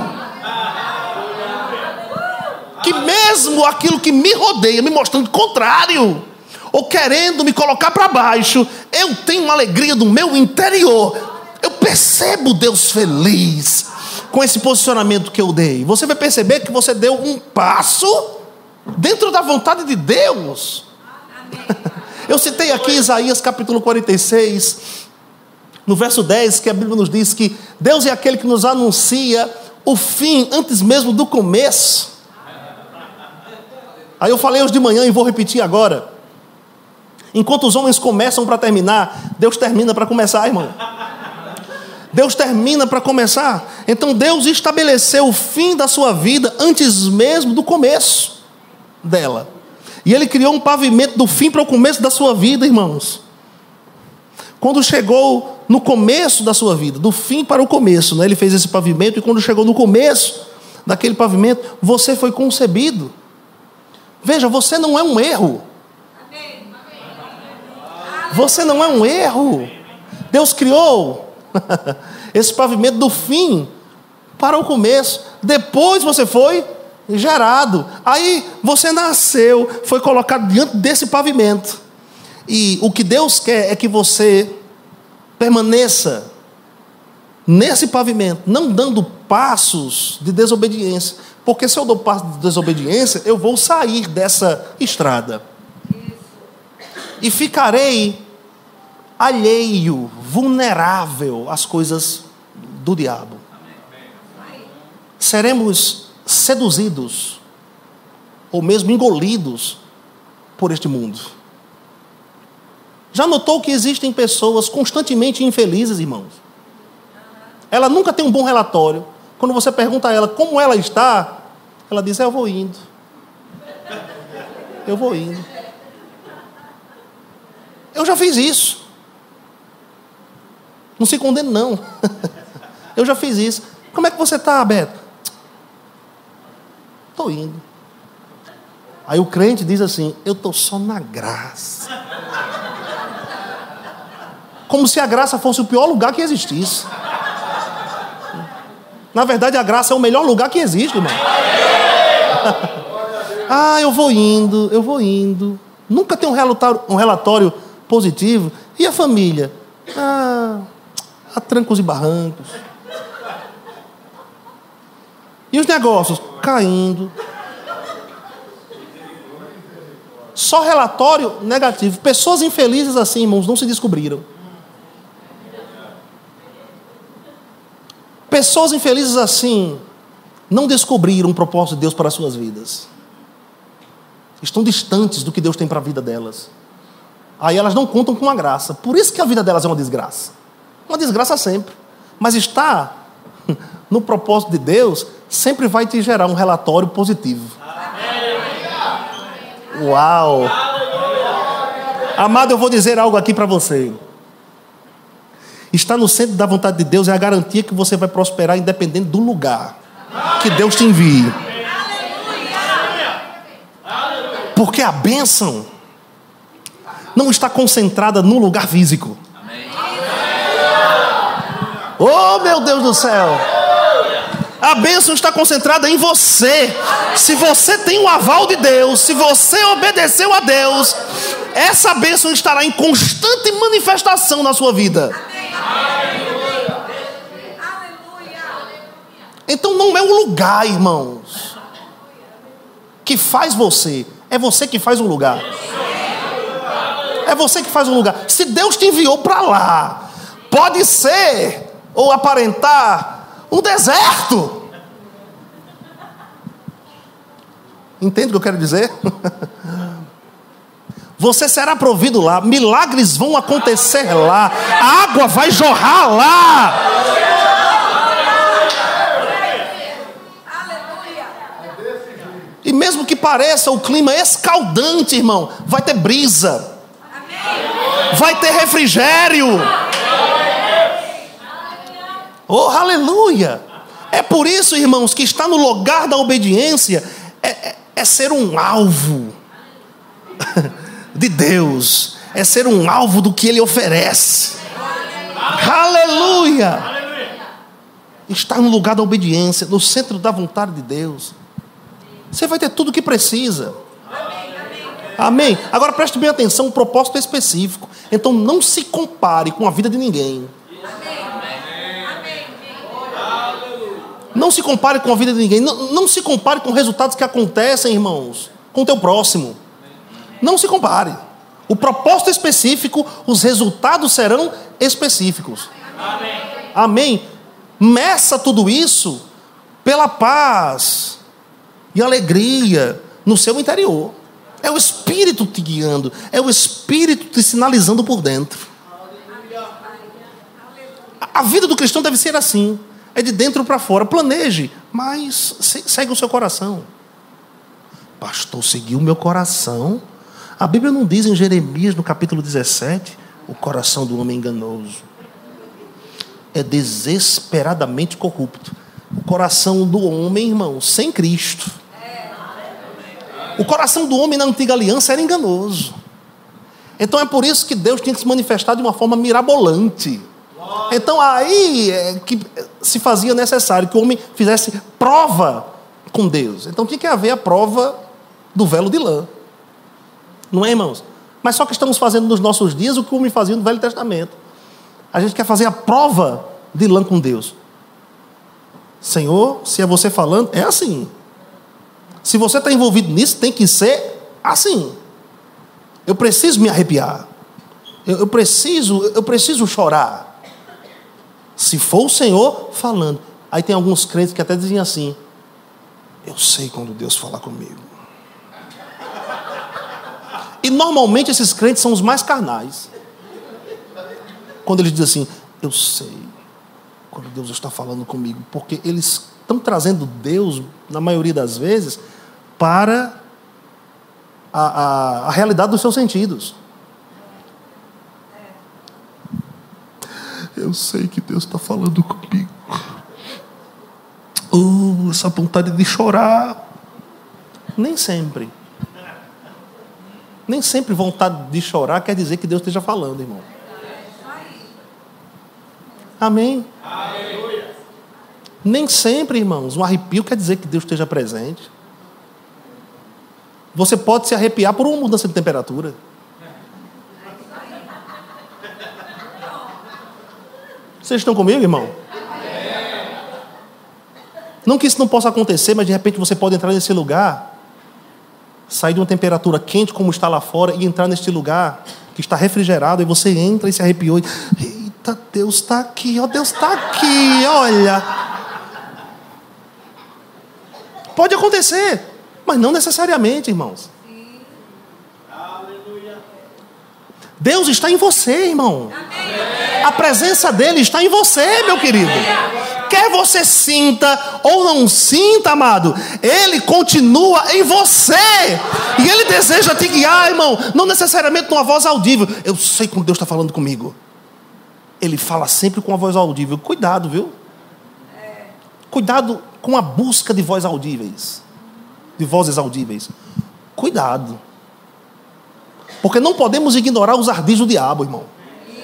Que mesmo aquilo que me rodeia, me mostrando o contrário, ou querendo me colocar para baixo, eu tenho uma alegria do meu interior. Percebo Deus feliz com esse posicionamento que eu dei. Você vai perceber que você deu um passo dentro da vontade de Deus. Eu citei aqui Isaías capítulo 46, no verso 10, que a Bíblia nos diz que Deus é aquele que nos anuncia o fim antes mesmo do começo. Aí eu falei hoje de manhã e vou repetir agora. Enquanto os homens começam para terminar, Deus termina para começar, irmão. Deus termina para começar. Então Deus estabeleceu o fim da sua vida antes mesmo do começo dela. E Ele criou um pavimento do fim para o começo da sua vida, irmãos. Quando chegou no começo da sua vida, do fim para o começo, né? Ele fez esse pavimento e quando chegou no começo daquele pavimento, você foi concebido. Veja, você não é um erro. Você não é um erro. Deus criou esse pavimento do fim para o começo. Depois você foi gerado. Aí você nasceu, foi colocado diante desse pavimento. E o que Deus quer é que você permaneça nesse pavimento, não dando passos de desobediência. Porque se eu dou passos de desobediência, eu vou sair dessa estrada. E ficarei alheio, vulnerável às coisas do diabo. Seremos seduzidos, ou mesmo engolidos por este mundo. Já notou que existem pessoas constantemente infelizes, irmãos? Ela nunca tem um bom relatório. Quando você pergunta a ela como ela está, ela diz: Eu vou indo. Eu vou indo. Eu já fiz isso. Não se condena, não. Eu já fiz isso. Como é que você está, Beto? Estou indo. Aí o crente diz assim: Eu estou só na graça. Como se a graça fosse o pior lugar que existisse. Na verdade, a graça é o melhor lugar que existe, irmão. ah, eu vou indo, eu vou indo. Nunca tem um relatório, um relatório positivo. E a família? Ah, a trancos e barrancos. E os negócios? Caindo. Só relatório negativo. Pessoas infelizes assim, irmãos, não se descobriram. Pessoas infelizes assim não descobriram o propósito de Deus para as suas vidas. Estão distantes do que Deus tem para a vida delas. Aí elas não contam com a graça. Por isso que a vida delas é uma desgraça. Uma desgraça sempre. Mas está no propósito de Deus, sempre vai te gerar um relatório positivo. Uau! Amado, eu vou dizer algo aqui para você. Estar no centro da vontade de Deus é a garantia que você vai prosperar independente do lugar que Deus te envie. Porque a bênção não está concentrada num lugar físico. Oh, meu Deus do céu! A bênção está concentrada em você. Se você tem o aval de Deus, se você obedeceu a Deus, essa bênção estará em constante manifestação na sua vida. Então não é o lugar, irmãos, que faz você, é você que faz o lugar. É você que faz o lugar. Se Deus te enviou para lá, pode ser ou aparentar um deserto. Entende o que eu quero dizer? Você será provido lá, milagres vão acontecer lá, a água vai jorrar lá. E mesmo que pareça o clima escaldante, irmão, vai ter brisa, vai ter refrigério. Oh, aleluia! É por isso, irmãos, que está no lugar da obediência é, é, é ser um alvo de Deus, é ser um alvo do que Ele oferece. Aleluia! Está no lugar da obediência, no centro da vontade de Deus. Você vai ter tudo o que precisa. Amém? Agora preste bem atenção, um propósito específico. Então não se compare com a vida de ninguém. Não se compare com a vida de ninguém. Não, não se compare com resultados que acontecem, irmãos, com o teu próximo. Não se compare. O propósito específico, os resultados serão específicos. Amém. Amém. Meça tudo isso pela paz e alegria no seu interior. É o Espírito te guiando, é o Espírito te sinalizando por dentro. A vida do cristão deve ser assim é de dentro para fora. Planeje, mas segue o seu coração. Pastor, seguiu o meu coração. A Bíblia não diz em Jeremias, no capítulo 17, o coração do homem enganoso. É desesperadamente corrupto. O coração do homem, irmão, sem Cristo. O coração do homem na antiga aliança era enganoso. Então é por isso que Deus tinha que se manifestar de uma forma mirabolante. Então aí é que se fazia necessário que o homem fizesse prova com Deus. Então tinha que haver a prova do velo de lã. Não é, irmãos? Mas só que estamos fazendo nos nossos dias o que o homem fazia no Velho Testamento. A gente quer fazer a prova de lã com Deus. Senhor, se é você falando, é assim. Se você está envolvido nisso, tem que ser assim. Eu preciso me arrepiar. Eu, eu, preciso, eu preciso chorar. Se for o Senhor falando. Aí tem alguns crentes que até dizem assim: Eu sei quando Deus falar comigo. E normalmente esses crentes são os mais carnais. Quando eles dizem assim: Eu sei quando Deus está falando comigo. Porque eles estão trazendo Deus, na maioria das vezes, para a, a, a realidade dos seus sentidos. Eu sei que Deus está falando comigo. Oh, essa vontade de chorar. Nem sempre. Nem sempre vontade de chorar quer dizer que Deus esteja falando, irmão. Amém? Nem sempre, irmãos, um arrepio quer dizer que Deus esteja presente. Você pode se arrepiar por uma mudança de temperatura. Vocês estão comigo, irmão? Não que isso não possa acontecer, mas de repente você pode entrar nesse lugar, sair de uma temperatura quente como está lá fora e entrar neste lugar que está refrigerado e você entra e se arrepiou. E, Eita, Deus está aqui, ó, Deus está aqui, olha. Pode acontecer, mas não necessariamente, irmãos. Deus está em você, irmão. A presença dele está em você, meu querido. Quer você sinta ou não sinta, amado, ele continua em você. E ele deseja te guiar, irmão, não necessariamente numa voz audível. Eu sei como Deus está falando comigo. Ele fala sempre com a voz audível. Cuidado, viu? Cuidado com a busca de voz audíveis, de vozes audíveis. Cuidado. Porque não podemos ignorar os ardis do diabo, irmão.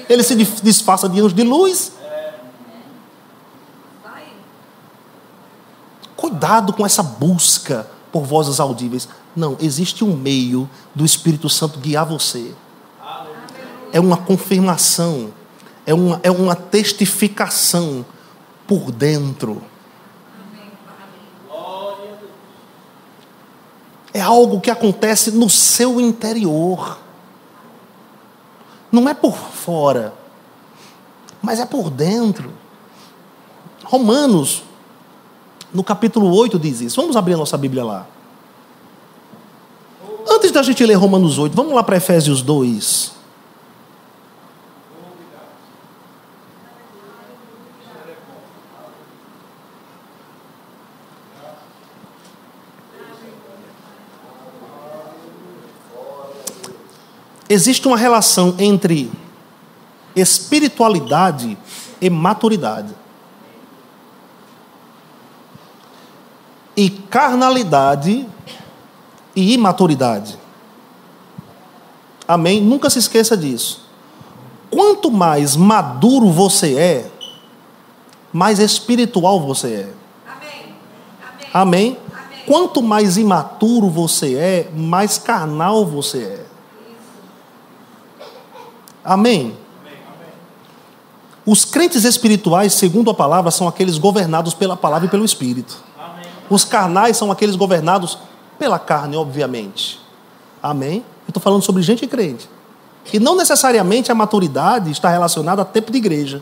Ele se disfarça de anjos de luz. Cuidado com essa busca por vozes audíveis. Não, existe um meio do Espírito Santo guiar você. É uma confirmação, é uma, é uma testificação por dentro. É algo que acontece no seu interior. Não é por fora, mas é por dentro. Romanos, no capítulo 8, diz isso. Vamos abrir a nossa Bíblia lá. Antes da gente ler Romanos 8, vamos lá para Efésios 2. Existe uma relação entre espiritualidade e maturidade. E carnalidade e imaturidade. Amém? Nunca se esqueça disso. Quanto mais maduro você é, mais espiritual você é. Amém? Amém? Amém? Quanto mais imaturo você é, mais carnal você é. Amém? Os crentes espirituais, segundo a palavra, são aqueles governados pela palavra e pelo Espírito. Os carnais são aqueles governados pela carne, obviamente. Amém? Eu estou falando sobre gente crente. E não necessariamente a maturidade está relacionada a tempo de igreja.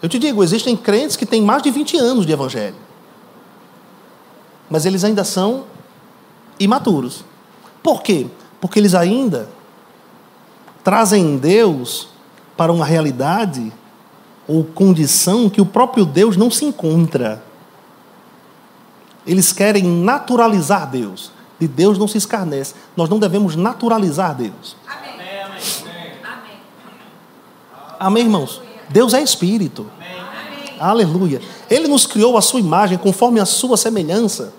Eu te digo, existem crentes que têm mais de 20 anos de evangelho. Mas eles ainda são imaturos. Por quê? Porque eles ainda trazem Deus para uma realidade ou condição que o próprio Deus não se encontra. Eles querem naturalizar Deus. De Deus não se escarnece. Nós não devemos naturalizar Deus. Amém. Amém, Amém irmãos? Deus é espírito. Amém. Aleluia. Ele nos criou a sua imagem conforme a sua semelhança.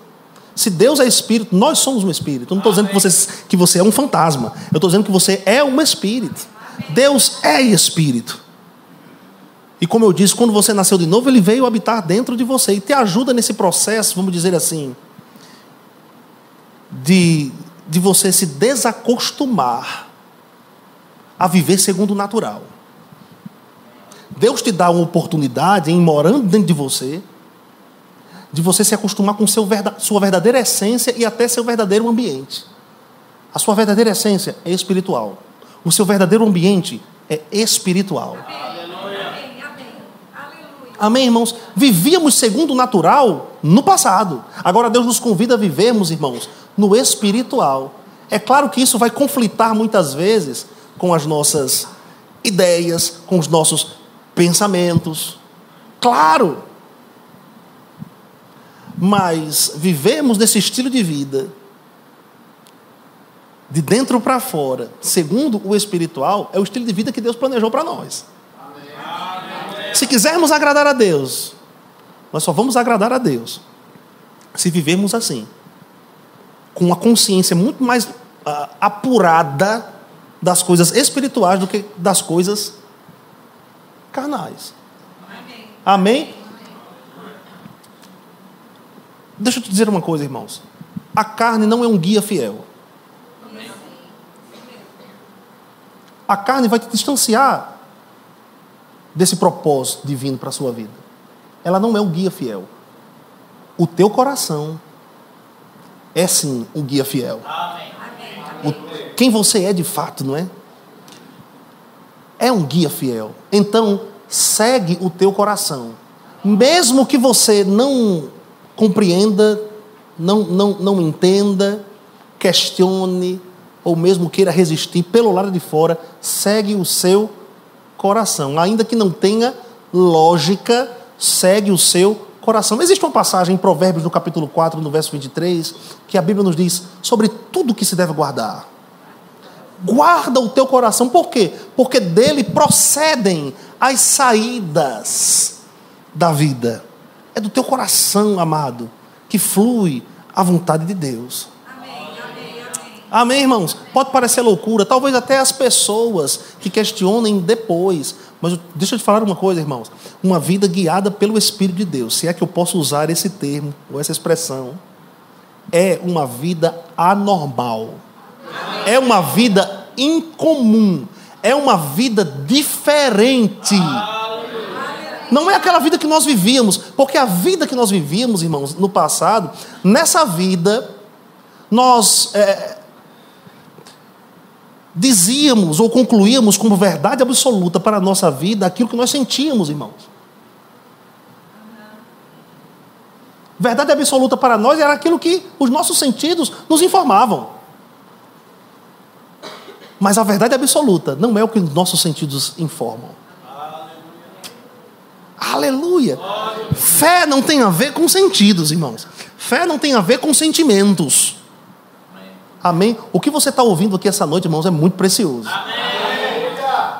Se Deus é espírito, nós somos um espírito. Eu não estou dizendo que você, que você é um fantasma. Eu estou dizendo que você é um espírito. Deus é espírito. E como eu disse, quando você nasceu de novo, ele veio habitar dentro de você e te ajuda nesse processo, vamos dizer assim, de, de você se desacostumar a viver segundo o natural. Deus te dá uma oportunidade em morando dentro de você, de você se acostumar com seu, sua verdadeira essência e até seu verdadeiro ambiente. A sua verdadeira essência é espiritual. O seu verdadeiro ambiente é espiritual. Amém, Amém irmãos? Vivíamos segundo o natural no passado. Agora Deus nos convida a vivermos, irmãos, no espiritual. É claro que isso vai conflitar muitas vezes com as nossas ideias, com os nossos pensamentos. Claro. Mas vivemos nesse estilo de vida, de dentro para fora, segundo o espiritual, é o estilo de vida que Deus planejou para nós. Amém. Se quisermos agradar a Deus, nós só vamos agradar a Deus se vivermos assim, com uma consciência muito mais uh, apurada das coisas espirituais do que das coisas carnais. Amém? Amém? Deixa eu te dizer uma coisa, irmãos. A carne não é um guia fiel. A carne vai te distanciar desse propósito divino para a sua vida. Ela não é um guia fiel. O teu coração é sim um guia fiel. O, quem você é de fato, não é? É um guia fiel. Então, segue o teu coração. Mesmo que você não compreenda, não, não, não entenda, questione, ou mesmo queira resistir pelo lado de fora, segue o seu coração. Ainda que não tenha lógica, segue o seu coração. Existe uma passagem em Provérbios, no capítulo 4, no verso 23, que a Bíblia nos diz sobre tudo que se deve guardar. Guarda o teu coração, por quê? Porque dele procedem as saídas da vida. É do teu coração, amado, que flui a vontade de Deus. Amém, irmãos? Pode parecer loucura, talvez até as pessoas que questionem depois. Mas deixa eu te falar uma coisa, irmãos. Uma vida guiada pelo Espírito de Deus, se é que eu posso usar esse termo ou essa expressão, é uma vida anormal. É uma vida incomum. É uma vida diferente. Não é aquela vida que nós vivíamos, porque a vida que nós vivíamos, irmãos, no passado, nessa vida, nós é, dizíamos ou concluíamos como verdade absoluta para a nossa vida aquilo que nós sentíamos, irmãos. Verdade absoluta para nós era aquilo que os nossos sentidos nos informavam. Mas a verdade absoluta não é o que os nossos sentidos informam. Aleluia. Fé não tem a ver com sentidos, irmãos. Fé não tem a ver com sentimentos. Amém? O que você está ouvindo aqui essa noite, irmãos, é muito precioso.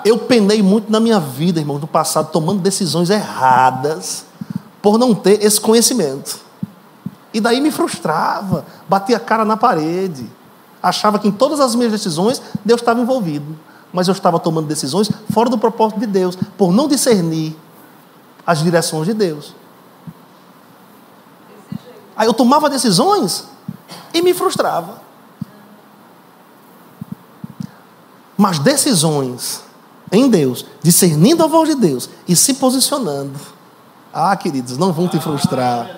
Eu penei muito na minha vida, irmãos, no passado, tomando decisões erradas, por não ter esse conhecimento. E daí me frustrava, batia a cara na parede, achava que em todas as minhas decisões Deus estava envolvido. Mas eu estava tomando decisões fora do propósito de Deus, por não discernir as direções de Deus. Aí eu tomava decisões e me frustrava. Mas decisões em Deus, discernindo a voz de Deus e se posicionando. Ah, queridos, não vão te frustrar.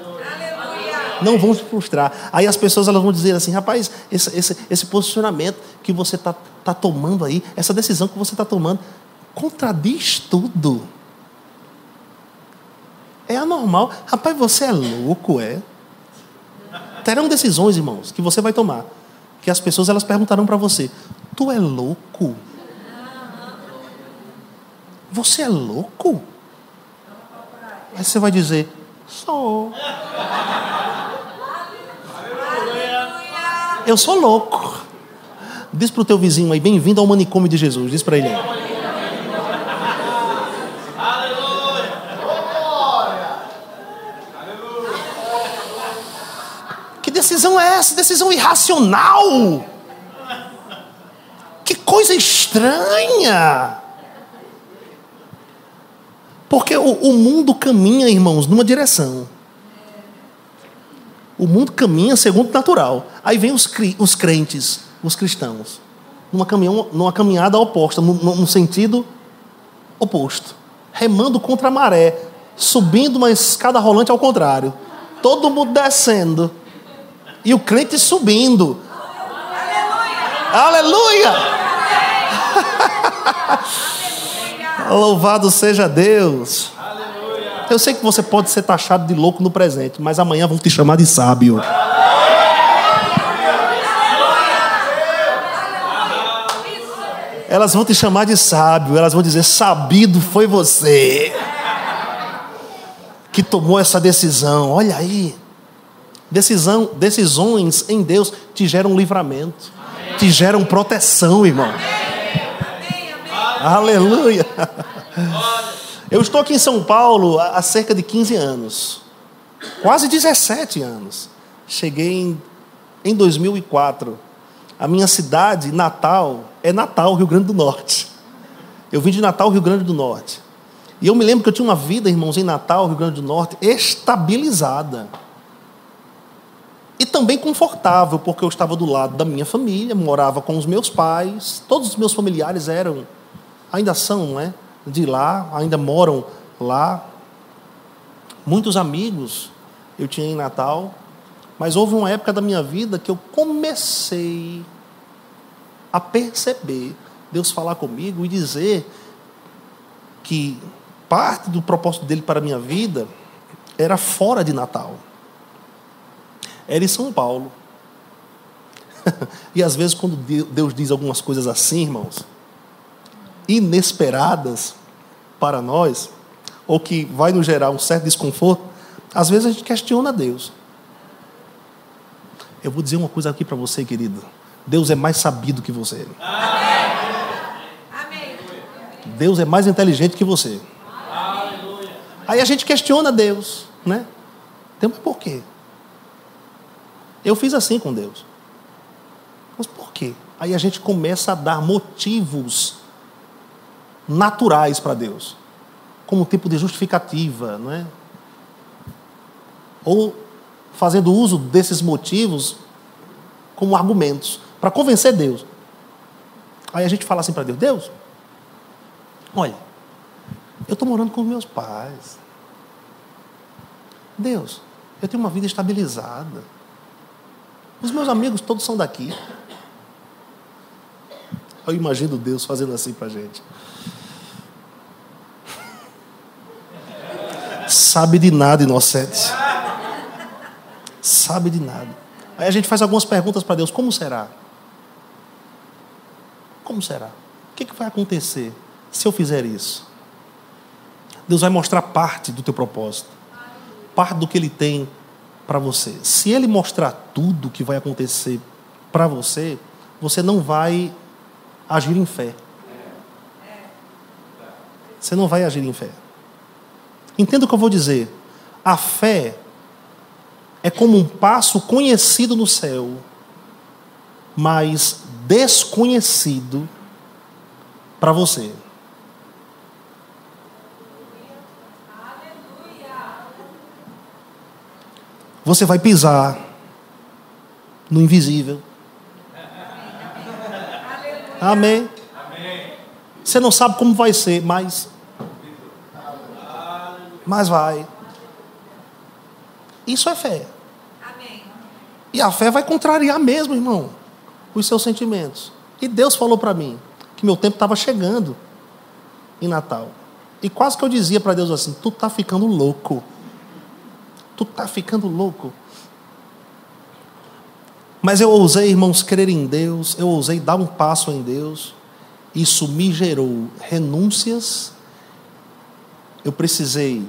Não vão te frustrar. Aí as pessoas elas vão dizer assim: rapaz, esse, esse, esse posicionamento que você está tá tomando aí, essa decisão que você está tomando, contradiz tudo. É anormal. Rapaz, você é louco, é? Terão decisões, irmãos, que você vai tomar. Que as pessoas elas perguntarão para você: Tu é louco? Você é louco? Aí você vai dizer: Sou. Eu sou louco. Diz para o teu vizinho aí: Bem-vindo ao manicômio de Jesus. Diz para ele aí. Que é essa? Decisão irracional coisa estranha. Porque o, o mundo caminha, irmãos, numa direção. O mundo caminha segundo o natural. Aí vem os, os crentes, os cristãos, numa, caminhão, numa caminhada oposta, no, no sentido oposto. remando contra a maré, subindo uma escada rolante ao contrário. Todo mundo descendo. E o crente subindo. Aleluia! Aleluia! Louvado seja Deus. Eu sei que você pode ser taxado de louco no presente, mas amanhã vão te chamar de sábio. Elas vão te chamar de sábio, elas vão dizer: sabido foi você que tomou essa decisão. Olha aí. Decisão, decisões em Deus te geram livramento, Amém. te geram proteção, irmão. Amém. Amém. Aleluia. Eu estou aqui em São Paulo há cerca de 15 anos, quase 17 anos. Cheguei em, em 2004. A minha cidade natal é Natal, Rio Grande do Norte. Eu vim de Natal, Rio Grande do Norte. E eu me lembro que eu tinha uma vida, irmãos, em Natal, Rio Grande do Norte, estabilizada. E também confortável, porque eu estava do lado da minha família, morava com os meus pais, todos os meus familiares eram, ainda são, não é? De lá, ainda moram lá. Muitos amigos eu tinha em Natal, mas houve uma época da minha vida que eu comecei a perceber Deus falar comigo e dizer que parte do propósito dele para a minha vida era fora de Natal era em São Paulo. e às vezes, quando Deus diz algumas coisas assim, irmãos, inesperadas para nós, ou que vai nos gerar um certo desconforto, às vezes a gente questiona Deus. Eu vou dizer uma coisa aqui para você, querido. Deus é mais sabido que você. Amém. Deus é mais inteligente que você. Aí a gente questiona Deus, né? Então, por quê? Eu fiz assim com Deus. Mas por quê? Aí a gente começa a dar motivos naturais para Deus, como tipo de justificativa, não é? Ou fazendo uso desses motivos como argumentos para convencer Deus. Aí a gente fala assim para Deus: Deus, olha, eu estou morando com meus pais. Deus, eu tenho uma vida estabilizada. Os meus amigos todos são daqui. Eu imagino Deus fazendo assim para a gente. Sabe de nada, inocente. Sabe de nada. Aí a gente faz algumas perguntas para Deus: como será? Como será? O que, que vai acontecer se eu fizer isso? Deus vai mostrar parte do teu propósito, parte do que Ele tem para você. Se ele mostrar tudo o que vai acontecer para você, você não vai agir em fé. Você não vai agir em fé. Entenda o que eu vou dizer. A fé é como um passo conhecido no céu, mas desconhecido para você. Você vai pisar no invisível. Amém. Você não sabe como vai ser, mas. Mas vai. Isso é fé. E a fé vai contrariar mesmo, irmão, os seus sentimentos. E Deus falou para mim que meu tempo estava chegando em Natal. E quase que eu dizia para Deus assim: Tu está ficando louco. Tu está ficando louco. Mas eu ousei, irmãos, crer em Deus, eu ousei dar um passo em Deus. Isso me gerou renúncias. Eu precisei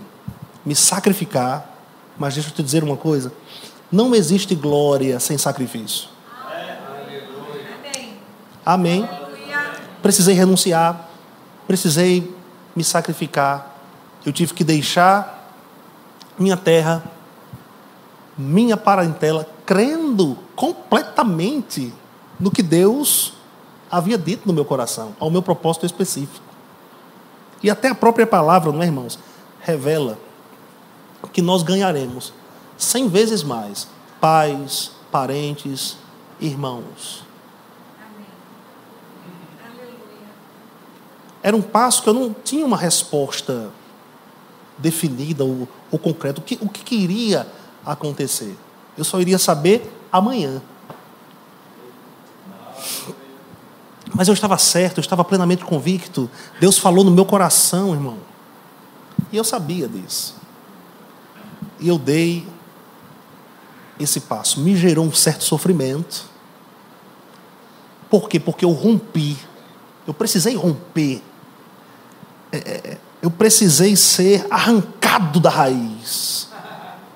me sacrificar. Mas deixa eu te dizer uma coisa: não existe glória sem sacrifício. Amém. Precisei renunciar, precisei me sacrificar. Eu tive que deixar minha terra, minha parentela, crendo completamente no que Deus havia dito no meu coração, ao meu propósito específico. E até a própria palavra, não é, irmãos? Revela que nós ganharemos cem vezes mais pais, parentes, irmãos. Era um passo que eu não tinha uma resposta definida ou, ou concreta. O que, o que iria acontecer? Eu só iria saber amanhã. Mas eu estava certo, eu estava plenamente convicto. Deus falou no meu coração, irmão. E eu sabia disso. E eu dei esse passo. Me gerou um certo sofrimento. Por quê? Porque eu rompi. Eu precisei romper. É, é, é eu precisei ser arrancado da raiz.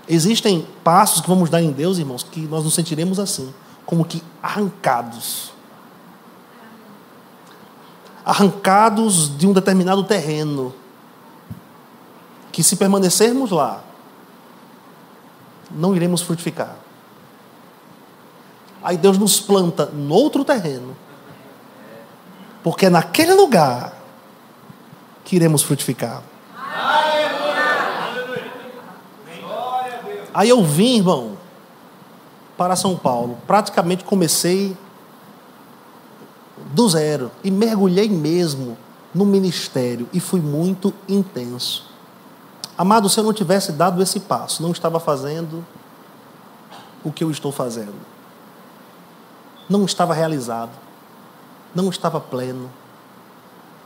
Existem passos que vamos dar em Deus, irmãos, que nós nos sentiremos assim, como que arrancados. Arrancados de um determinado terreno, que se permanecermos lá, não iremos frutificar. Aí Deus nos planta no outro terreno, porque é naquele lugar que iremos frutificar. Aí eu vim, irmão, para São Paulo. Praticamente comecei do zero e mergulhei mesmo no ministério e fui muito intenso. Amado, se eu não tivesse dado esse passo, não estava fazendo o que eu estou fazendo. Não estava realizado. Não estava pleno.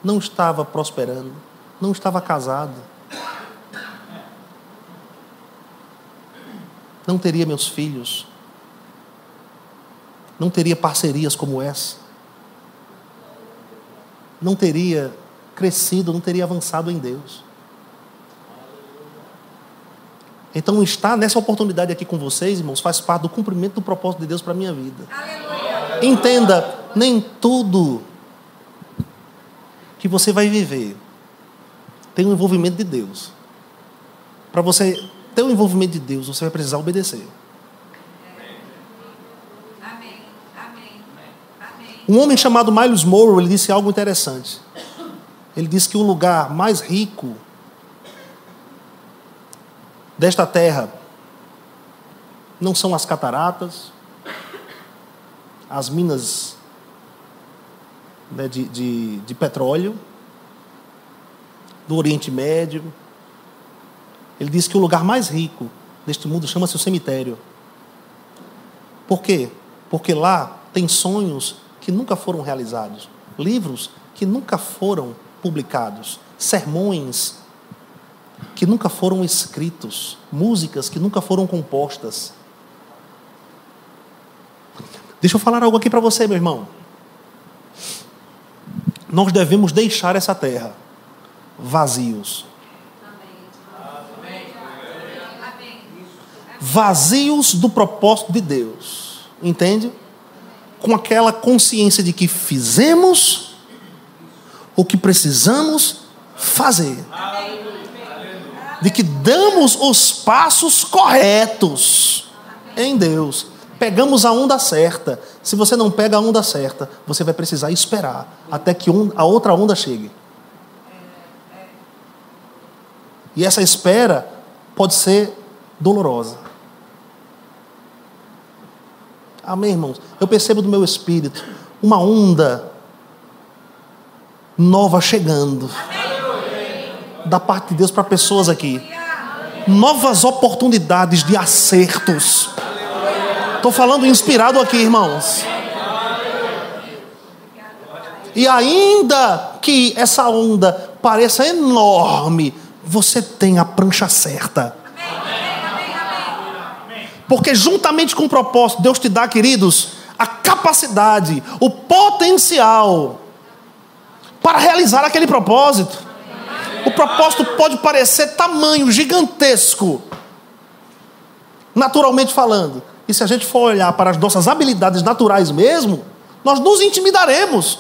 Não estava prosperando. Não estava casado. Não teria meus filhos. Não teria parcerias como essa. Não teria crescido, não teria avançado em Deus. Então, estar nessa oportunidade aqui com vocês, irmãos, faz parte do cumprimento do propósito de Deus para a minha vida. Aleluia. Entenda, nem tudo que você vai viver tem um envolvimento de Deus. Para você ter o envolvimento de Deus, você vai precisar obedecer. Amém. Amém. Um homem chamado Miles Morrow, ele disse algo interessante. Ele disse que o lugar mais rico desta terra não são as cataratas, as minas né, de, de, de petróleo do Oriente Médio. Ele diz que o lugar mais rico deste mundo chama-se o cemitério. Por quê? Porque lá tem sonhos que nunca foram realizados, livros que nunca foram publicados, sermões que nunca foram escritos, músicas que nunca foram compostas. Deixa eu falar algo aqui para você, meu irmão. Nós devemos deixar essa terra vazios. Vazios do propósito de Deus. Entende? Com aquela consciência de que fizemos o que precisamos fazer de que damos os passos corretos em Deus. Pegamos a onda certa. Se você não pega a onda certa, você vai precisar esperar até que a outra onda chegue. E essa espera pode ser dolorosa. Amém, irmãos? Eu percebo do meu espírito uma onda nova chegando. Amém da parte de Deus para pessoas aqui. Novas oportunidades de acertos. Estou falando inspirado aqui, irmãos. E ainda que essa onda pareça enorme, você tem a prancha certa. Porque juntamente com o propósito, Deus te dá, queridos, a capacidade, o potencial para realizar aquele propósito. O propósito pode parecer tamanho gigantesco, naturalmente falando. E se a gente for olhar para as nossas habilidades naturais mesmo, nós nos intimidaremos,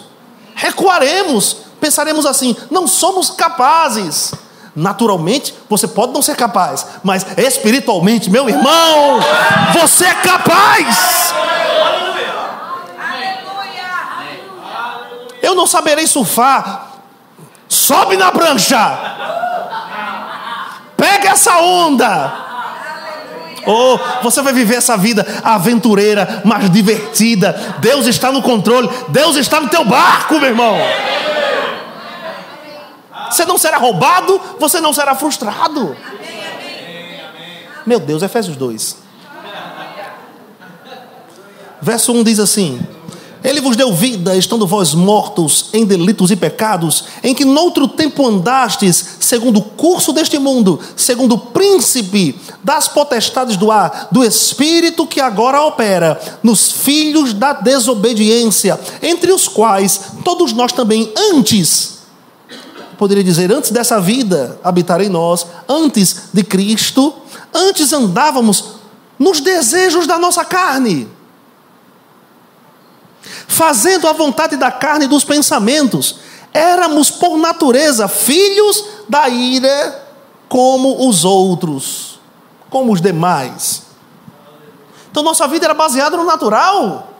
recuaremos, pensaremos assim: não somos capazes. Naturalmente, você pode não ser capaz, mas espiritualmente, meu irmão, você é capaz. Eu não saberei surfar, Sobe na prancha. Pega essa onda. Oh, você vai viver essa vida aventureira, mas divertida. Deus está no controle. Deus está no teu barco, meu irmão. Você não será roubado, você não será frustrado. Meu Deus, Efésios 2. Verso 1 diz assim: Ele vos deu vida, estando vós mortos em delitos e pecados, em que noutro tempo andastes, segundo o curso deste mundo, segundo o príncipe das potestades do ar, do espírito que agora opera nos filhos da desobediência, entre os quais todos nós também antes poderia dizer, antes dessa vida habitar em nós, antes de Cristo, antes andávamos nos desejos da nossa carne fazendo a vontade da carne e dos pensamentos. Éramos, por natureza, filhos da ira, como os outros, como os demais. Então, nossa vida era baseada no natural.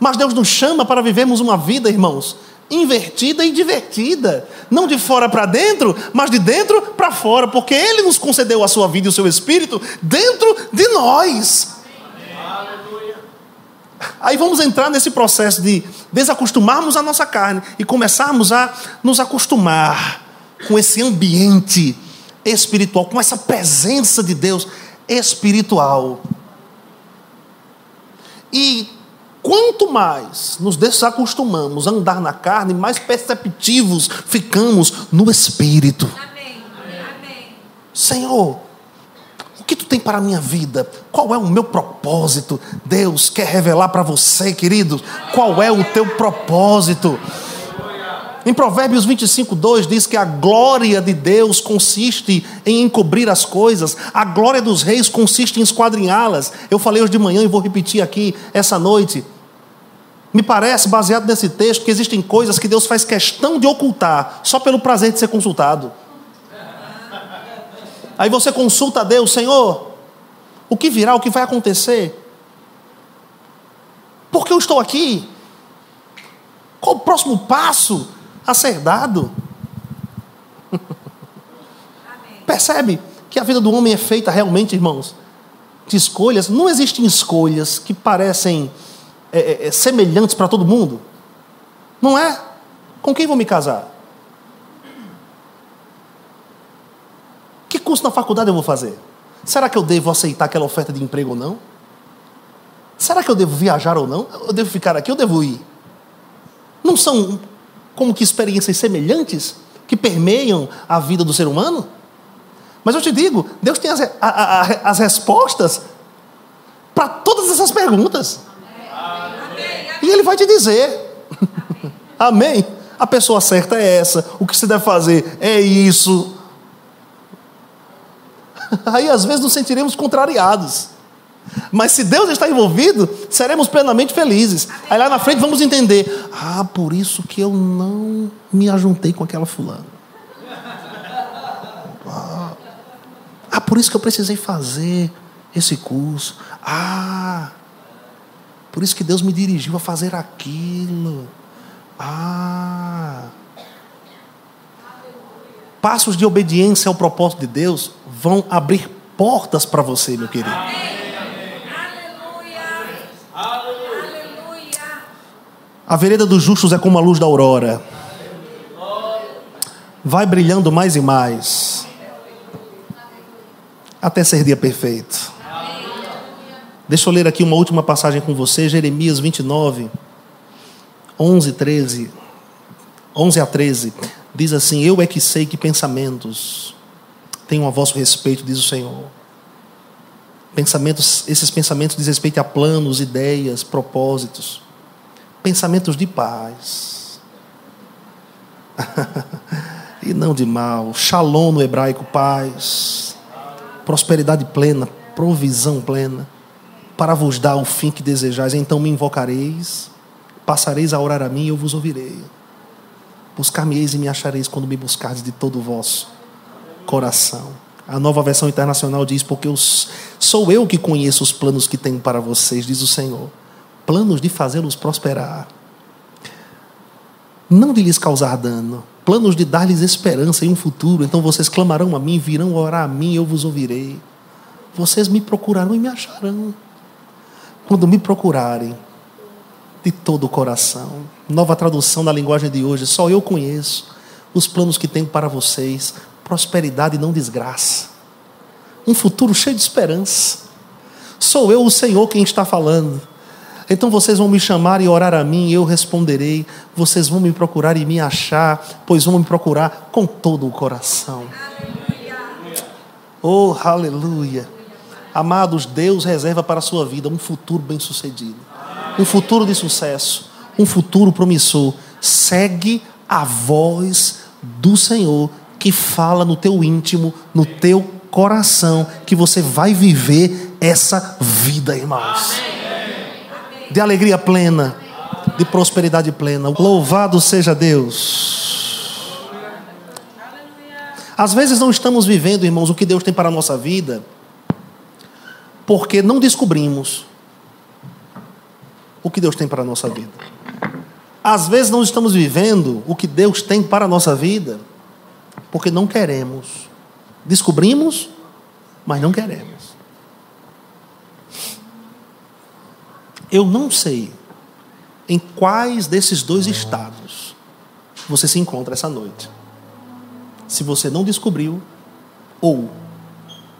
Mas Deus nos chama para vivermos uma vida, irmãos, invertida e divertida. Não de fora para dentro, mas de dentro para fora, porque Ele nos concedeu a sua vida e o seu espírito dentro de nós. Aí vamos entrar nesse processo de desacostumarmos a nossa carne e começarmos a nos acostumar com esse ambiente espiritual, com essa presença de Deus espiritual. E quanto mais nos desacostumamos a andar na carne, mais perceptivos ficamos no espírito. Amém. Senhor, que tu tem para a minha vida? Qual é o meu propósito? Deus quer revelar para você, querido, qual é o teu propósito. Em Provérbios 25, 2 diz que a glória de Deus consiste em encobrir as coisas, a glória dos reis consiste em esquadrinhá-las. Eu falei hoje de manhã e vou repetir aqui essa noite. Me parece, baseado nesse texto, que existem coisas que Deus faz questão de ocultar, só pelo prazer de ser consultado. Aí você consulta a Deus, Senhor, o que virá, o que vai acontecer? Por que eu estou aqui? Qual o próximo passo a ser dado? Percebe que a vida do homem é feita realmente, irmãos, de escolhas. Não existem escolhas que parecem é, é, é semelhantes para todo mundo. Não é? Com quem vou me casar? Que curso na faculdade eu vou fazer? Será que eu devo aceitar aquela oferta de emprego ou não? Será que eu devo viajar ou não? Eu devo ficar aqui ou devo ir? Não são como que experiências semelhantes que permeiam a vida do ser humano? Mas eu te digo, Deus tem as, a, a, as respostas para todas essas perguntas. E Ele vai te dizer. Amém. A pessoa certa é essa. O que você deve fazer é isso. Aí às vezes nos sentiremos contrariados. Mas se Deus está envolvido, seremos plenamente felizes. Aí lá na frente vamos entender: ah, por isso que eu não me ajuntei com aquela fulana. Ah, ah por isso que eu precisei fazer esse curso. Ah, por isso que Deus me dirigiu a fazer aquilo. Ah, passos de obediência ao propósito de Deus vão abrir portas para você, meu querido. A vereda dos justos é como a luz da aurora. Vai brilhando mais e mais. Até ser dia perfeito. Deixa eu ler aqui uma última passagem com você, Jeremias 29, 11, 13. 11 a 13. Diz assim: Eu é que sei que pensamentos tenho a vosso respeito, diz o Senhor. Pensamentos, esses pensamentos diz respeito a planos, ideias, propósitos. Pensamentos de paz. e não de mal. Shalom no hebraico, paz. Prosperidade plena, provisão plena. Para vos dar o fim que desejais, então me invocareis, passareis a orar a mim e eu vos ouvirei. Buscar-me-eis e me achareis quando me buscardes de todo o vosso coração. A nova versão internacional diz: Porque eu, sou eu que conheço os planos que tenho para vocês, diz o Senhor. Planos de fazê-los prosperar, não de lhes causar dano, planos de dar-lhes esperança em um futuro. Então vocês clamarão a mim, virão orar a mim, eu vos ouvirei. Vocês me procurarão e me acharão. Quando me procurarem de todo o coração. Nova tradução da linguagem de hoje, só eu conheço os planos que tenho para vocês, prosperidade e não desgraça. Um futuro cheio de esperança. Sou eu, o Senhor, quem está falando. Então vocês vão me chamar e orar a mim, e eu responderei. Vocês vão me procurar e me achar, pois vão me procurar com todo o coração. Oh, aleluia. Amados, Deus reserva para a sua vida um futuro bem-sucedido, um futuro de sucesso, um futuro promissor. Segue a voz do Senhor que fala no teu íntimo, no teu coração, que você vai viver essa vida, irmãos. De alegria plena, de prosperidade plena. Louvado seja Deus. Às vezes não estamos vivendo, irmãos, o que Deus tem para a nossa vida, porque não descobrimos o que Deus tem para a nossa vida. Às vezes não estamos vivendo o que Deus tem para a nossa vida, porque não queremos. Descobrimos, mas não queremos. Eu não sei em quais desses dois estados você se encontra essa noite. Se você não descobriu, ou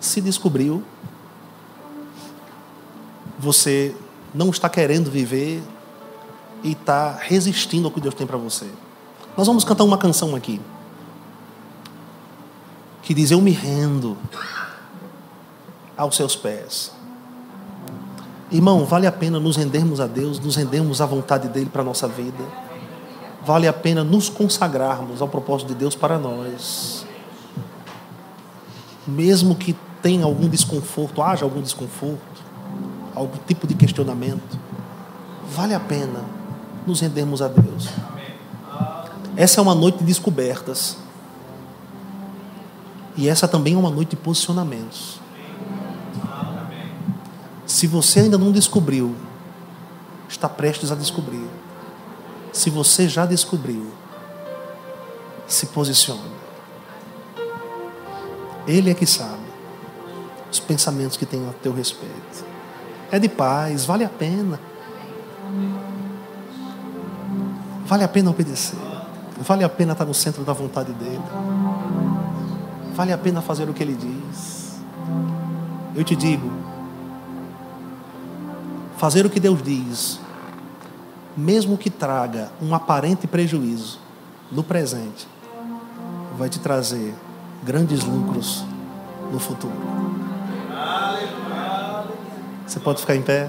se descobriu, você não está querendo viver e está resistindo ao que Deus tem para você. Nós vamos cantar uma canção aqui que diz: Eu me rendo aos seus pés. Irmão, vale a pena nos rendermos a Deus, nos rendermos à vontade dEle para a nossa vida. Vale a pena nos consagrarmos ao propósito de Deus para nós. Mesmo que tenha algum desconforto, haja algum desconforto, algum tipo de questionamento, vale a pena nos rendermos a Deus. Essa é uma noite de descobertas. E essa também é uma noite de posicionamentos. Se você ainda não descobriu, está prestes a descobrir. Se você já descobriu, se posicione. Ele é que sabe os pensamentos que tem a teu respeito. É de paz, vale a pena. Vale a pena obedecer. Vale a pena estar no centro da vontade dele. Vale a pena fazer o que ele diz. Eu te digo, fazer o que Deus diz, mesmo que traga um aparente prejuízo no presente, vai te trazer grandes lucros no futuro. Você pode ficar em pé?